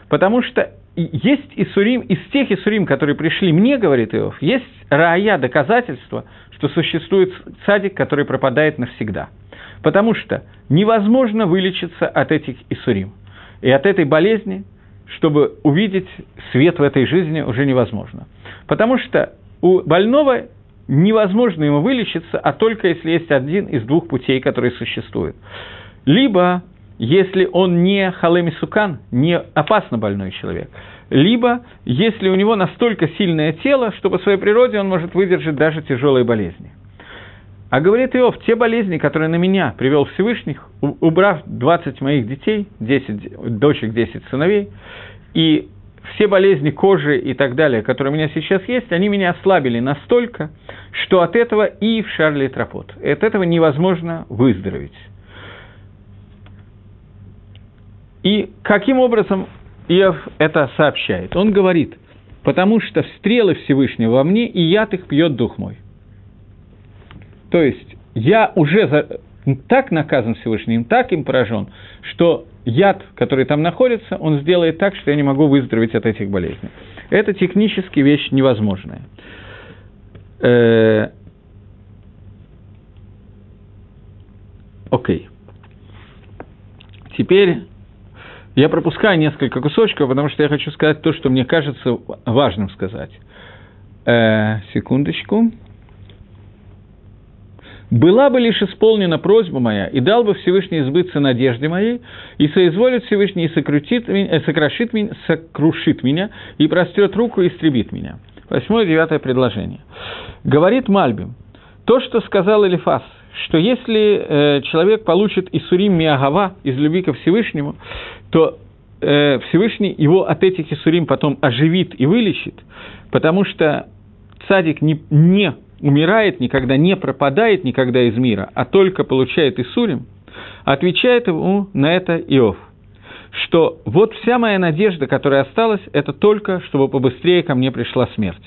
потому что есть Исурим, из тех Исурим, которые пришли мне, говорит Иов, есть рая, доказательство, что существует садик, который пропадает навсегда – Потому что невозможно вылечиться от этих Исурим. И от этой болезни, чтобы увидеть свет в этой жизни, уже невозможно. Потому что у больного невозможно ему вылечиться, а только если есть один из двух путей, которые существуют. Либо, если он не халеми сукан, не опасно больной человек, либо, если у него настолько сильное тело, что по своей природе он может выдержать даже тяжелые болезни. А говорит Иов, те болезни, которые на меня привел Всевышний, убрав 20 моих детей, 10 дочек, 10 сыновей, и все болезни кожи и так далее, которые у меня сейчас есть, они меня ослабили настолько, что от этого и в Шарли Тропот. От этого невозможно выздороветь. И каким образом Иов это сообщает? Он говорит, потому что стрелы Всевышнего во мне, и яд их пьет дух мой – То есть я уже за, так наказан Всевышним, так им поражен, что яд, который там находится, он сделает так, что я не могу выздороветь от этих болезней. Это технически вещь невозможная. Э, окей. Теперь я пропускаю несколько кусочков, потому что я хочу сказать то, что мне кажется важным сказать. Э, секундочку была бы лишь исполнена просьба моя, и дал бы Всевышний сбыться надежде моей, и соизволит Всевышний и сокрутит меня, э, сокрушит меня, сокрушит меня, и прострет руку и истребит меня. Восьмое девятое предложение. Говорит Мальбим, то, что сказал Элифас, что если э, человек получит Исурим Миагава из любви ко Всевышнему, то э, Всевышний его от этих Исурим потом оживит и вылечит, потому что цадик не, не умирает, никогда не пропадает никогда из мира, а только получает Исурим, отвечает ему на это Иов, что вот вся моя надежда, которая осталась, это только, чтобы побыстрее ко мне пришла смерть.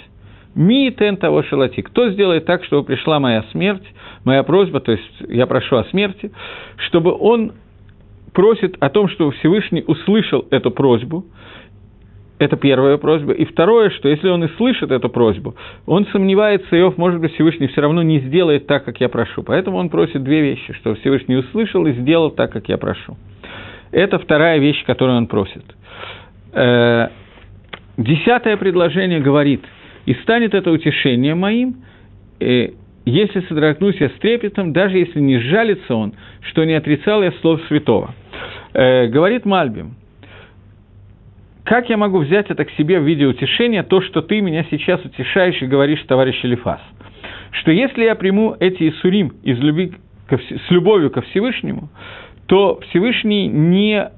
Ми тен того шелати. Кто сделает так, чтобы пришла моя смерть, моя просьба, то есть я прошу о смерти, чтобы он просит о том, чтобы Всевышний услышал эту просьбу, это первая просьба. И второе, что если он и слышит эту просьбу, он сомневается, Иов, может быть, Всевышний все равно не сделает так, как я прошу. Поэтому он просит две вещи, что Всевышний услышал и сделал так, как я прошу. Это вторая вещь, которую он просит. Э, десятое предложение говорит, «И станет это утешением моим, э, если содрогнусь я с трепетом, даже если не сжалится он, что не отрицал я слов святого». Э, говорит Мальбим, как я могу взять это к себе в виде утешения, то, что ты меня сейчас утешаешь и говоришь, товарищ Элифас? Что если я приму эти Исурим из любви, с любовью ко Всевышнему, то Всевышний не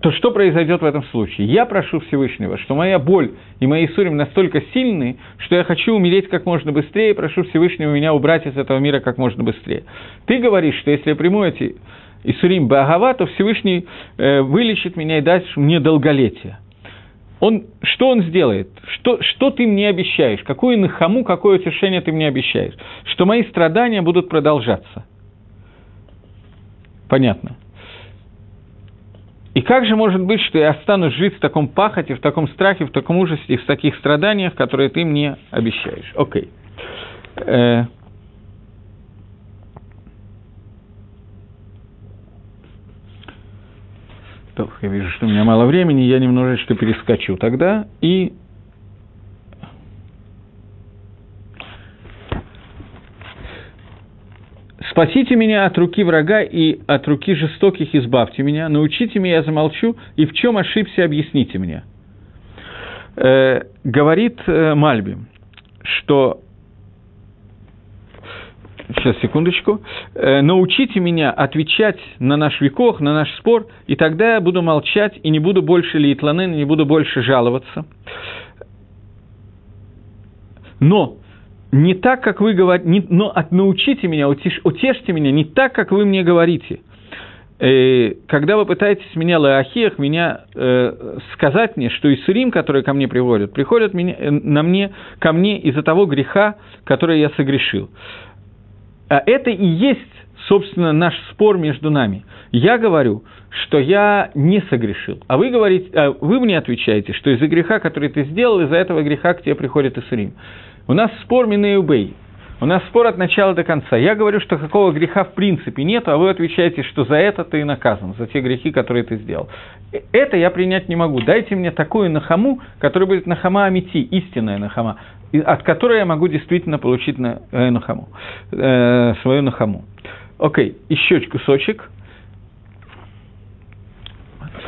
то что произойдет в этом случае? Я прошу Всевышнего, что моя боль и мои сурим настолько сильные, что я хочу умереть как можно быстрее, и прошу Всевышнего меня убрать из этого мира как можно быстрее. Ты говоришь, что если я приму эти и Сурим Багава, то Всевышний э, вылечит меня и даст мне долголетие. Он, что он сделает? Что, что ты мне обещаешь? Какую нахаму, какое утешение ты мне обещаешь? Что мои страдания будут продолжаться. Понятно. И как же может быть, что я останусь жить в таком пахоте, в таком страхе, в таком ужасе и в таких страданиях, которые ты мне обещаешь? Окей. Э, я вижу, что у меня мало времени, я немножечко перескочу тогда и Спасите меня от руки врага и от руки жестоких избавьте меня, научите меня, я замолчу, и в чем ошибся, объясните мне. Э, говорит э, Мальби, что сейчас, секундочку, э, научите меня отвечать на наш векох, на наш спор, и тогда я буду молчать и не буду больше литланен, не буду больше жаловаться. Но не так, как вы говорите, но от, научите меня, утеш, утешьте меня не так, как вы мне говорите. Э, когда вы пытаетесь меня лаахиях, меня э, сказать мне, что Исурим, которые ко мне приводят, приходят меня, э, на мне, ко мне из-за того греха, который я согрешил. А это и есть, собственно, наш спор между нами. Я говорю, что я не согрешил, а вы, говорите, а вы мне отвечаете, что из-за греха, который ты сделал, из-за этого греха к тебе приходит Исурим. У нас спор Минеюбей. У нас спор от начала до конца. Я говорю, что какого греха в принципе нет, а вы отвечаете, что за это ты наказан, за те грехи, которые ты сделал. Это я принять не могу. Дайте мне такую нахаму, которая будет нахама амити, истинная нахама от которой я могу действительно получить на, э, нахаму, э, свою нахаму. Окей, еще кусочек.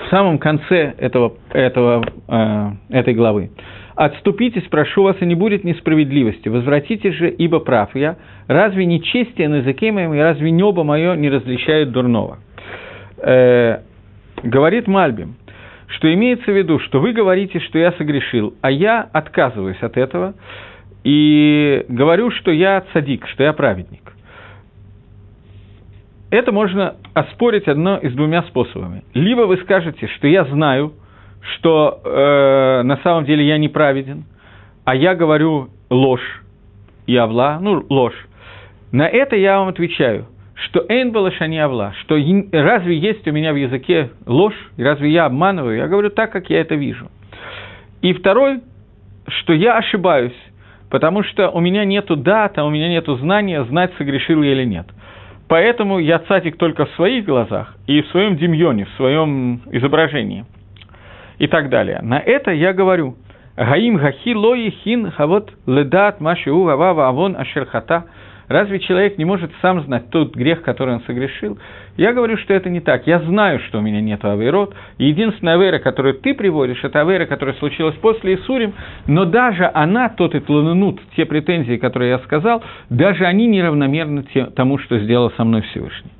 В самом конце этого, этого, э, этой главы. «Отступитесь, прошу вас, и не будет несправедливости. Возвратитесь же, ибо прав я. Разве не честие на языке моем, и разве небо мое не различает дурного?» э, Говорит Мальбим, что имеется в виду, что вы говорите, что я согрешил, а я отказываюсь от этого и говорю, что я цадик, что я праведник. Это можно оспорить одно из двумя способами. Либо вы скажете, что я знаю, что э, на самом деле я не праведен, а я говорю ложь и авла, ну, ложь. На это я вам отвечаю, что «эн балашани авла», что разве есть у меня в языке ложь, разве я обманываю? Я говорю так, как я это вижу. И второй, что я ошибаюсь, потому что у меня нету дата, у меня нету знания, знать, согрешил я или нет. Поэтому я цатик только в своих глазах и в своем демьоне, в своем изображении и так далее. На это я говорю – Гаим гахи лои хин хавот ледат машиу гавава авон ашерхата. Разве человек не может сам знать тот грех, который он согрешил? Я говорю, что это не так. Я знаю, что у меня нет авейрот. Единственная авейра, которую ты приводишь, это авейра, которая случилась после Исурим, но даже она, тот и тланунут, те претензии, которые я сказал, даже они неравномерны тому, что сделал со мной Всевышний.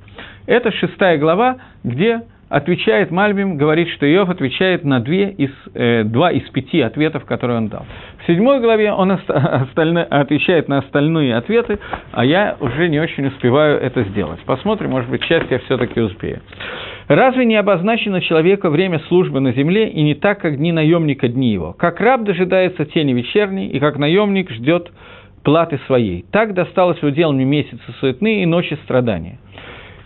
Это шестая глава, где отвечает Мальбим, говорит, что Иов отвечает на две из, э, два из пяти ответов, которые он дал. В седьмой главе он остальные, отвечает на остальные ответы, а я уже не очень успеваю это сделать. Посмотрим, может быть, часть я все-таки успею. Разве не обозначено человека время службы на земле и не так, как дни наемника дни его? Как раб дожидается тени вечерней, и как наемник ждет платы своей. Так досталось в удел мне месяцы суетные и ночи страдания.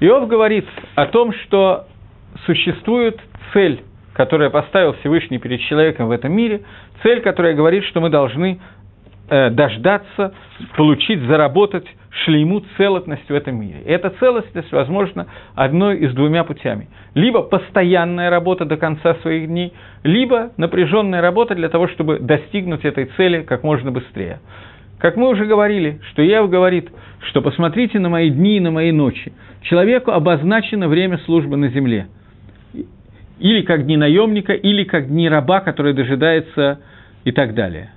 Иов говорит о том, что существует цель, которая поставил Всевышний перед человеком в этом мире, цель, которая говорит, что мы должны э, дождаться, получить, заработать шлейму целостность в этом мире. И эта целостность возможна одной из двумя путями. Либо постоянная работа до конца своих дней, либо напряженная работа для того, чтобы достигнуть этой цели как можно быстрее. Как мы уже говорили, что Ев говорит, что посмотрите на мои дни и на мои ночи. Человеку обозначено время службы на земле – или как дни наемника, или как дни раба, который дожидается и так далее.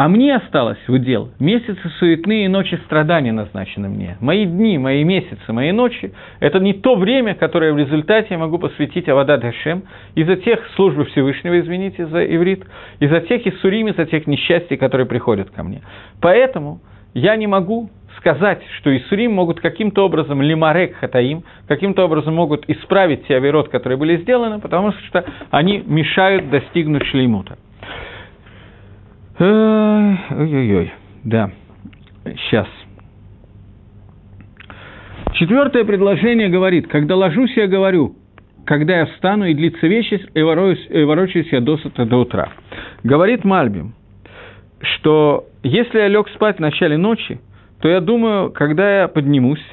А мне осталось в удел месяцы суетные и ночи страдания назначены мне. Мои дни, мои месяцы, мои ночи – это не то время, которое в результате я могу посвятить Авада Дашем из-за тех службы Всевышнего, извините за иврит, из-за тех Иссурим, из-за тех несчастий, которые приходят ко мне. Поэтому я не могу сказать, что Исурим могут каким-то образом, лимарек хатаим, каким-то образом могут исправить те авирот, которые были сделаны, потому что они мешают достигнуть шлеймута. Ой-ой-ой, да, сейчас. Четвертое предложение говорит, когда ложусь, я говорю, когда я встану, и длится вечность, и ворочаюсь я досыта до утра. Говорит Мальбим, что если я лег спать в начале ночи, то я думаю, когда я поднимусь,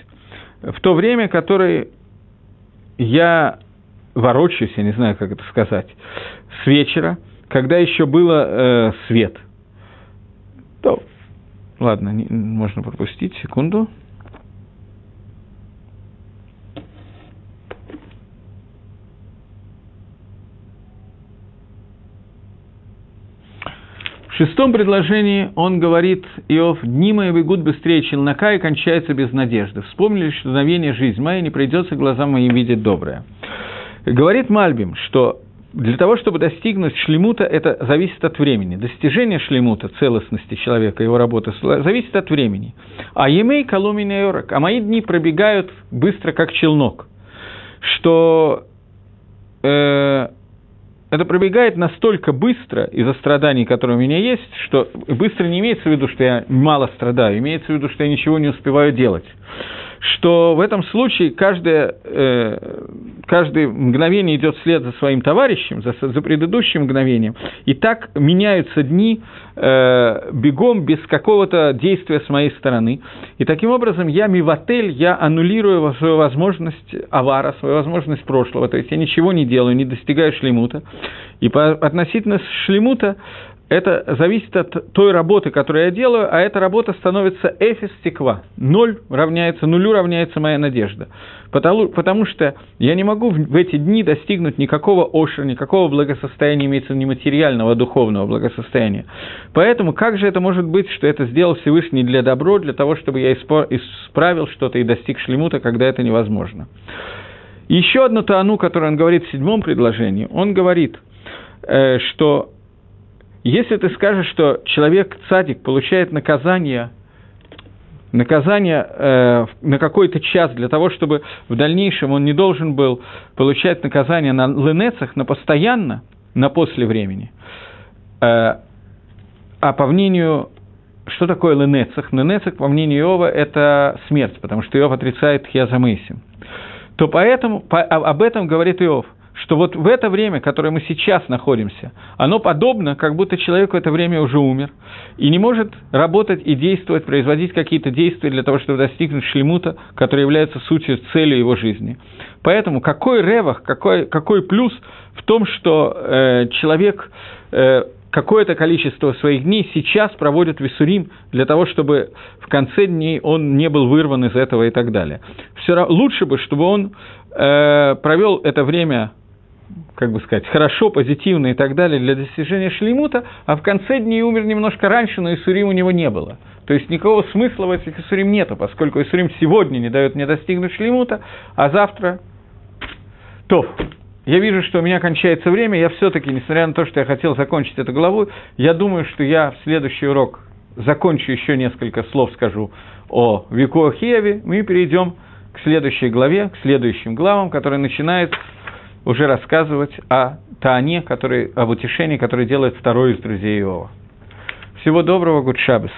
в то время, которое я ворочаюсь, я не знаю, как это сказать, с вечера, когда еще было э, свет, то, ладно, не, можно пропустить, секунду. В шестом предложении он говорит, Иов, «Дни мои бегут быстрее челнока и кончаются без надежды. Вспомнили, что мгновение жизнь моя не придется глазам моим видеть доброе». Говорит Мальбим, что для того, чтобы достигнуть шлемута, это зависит от времени. Достижение шлемута, целостности человека, его работы, зависит от времени. А емей коломин йорок, а мои дни пробегают быстро, как челнок, что э, это пробегает настолько быстро из-за страданий, которые у меня есть, что быстро не имеется в виду, что я мало страдаю, имеется в виду, что я ничего не успеваю делать что в этом случае каждое, э, каждое мгновение идет вслед за своим товарищем, за, за предыдущим мгновением, и так меняются дни э, бегом без какого-то действия с моей стороны. И таким образом я миватель, я аннулирую свою возможность авара, свою возможность прошлого, то есть я ничего не делаю, не достигаю шлемута. И по, относительно шлемута это зависит от той работы, которую я делаю, а эта работа становится эфис стекла. Ноль равняется, нулю равняется моя надежда. Потому, потому что я не могу в, в эти дни достигнуть никакого ошера, никакого благосостояния, имеется не материального, а духовного благосостояния. Поэтому как же это может быть, что это сделал Всевышний для добро, для того, чтобы я исправил что-то и достиг шлемута, когда это невозможно? Еще одну тану, которую он говорит в седьмом предложении, он говорит, э, что если ты скажешь, что человек, цадик, получает наказание, наказание э, на какой-то час для того, чтобы в дальнейшем он не должен был получать наказание на ленецах, на постоянно, на после времени, э, а по мнению что такое ленецах? Ленецах, по мнению Иова, это смерть, потому что Иов отрицает хиазамейсим. То поэтому, по, об этом говорит Иов, что вот в это время, которое мы сейчас находимся, оно подобно, как будто человек в это время уже умер и не может работать и действовать, производить какие-то действия для того, чтобы достигнуть шлемута, который является сутью, целью его жизни. Поэтому какой ревах, какой, какой плюс в том, что э, человек э, какое-то количество своих дней сейчас проводит Висурим для того, чтобы в конце дней он не был вырван из этого и так далее. Все равно, лучше бы, чтобы он э, провел это время как бы сказать, хорошо, позитивно и так далее для достижения шлеймута, а в конце дней умер немножко раньше, но Исурим у него не было. То есть никакого смысла в этих Исурим нету, поскольку Исурим сегодня не дает мне достигнуть шлеймута, а завтра... То, я вижу, что у меня кончается время, я все-таки, несмотря на то, что я хотел закончить эту главу, я думаю, что я в следующий урок закончу еще несколько слов, скажу о Вику Хиеве, мы перейдем к следующей главе, к следующим главам, которые начинают уже рассказывать о Таане, который, об утешении, которое делает второй из друзей Иова. Всего доброго, Гудшабес.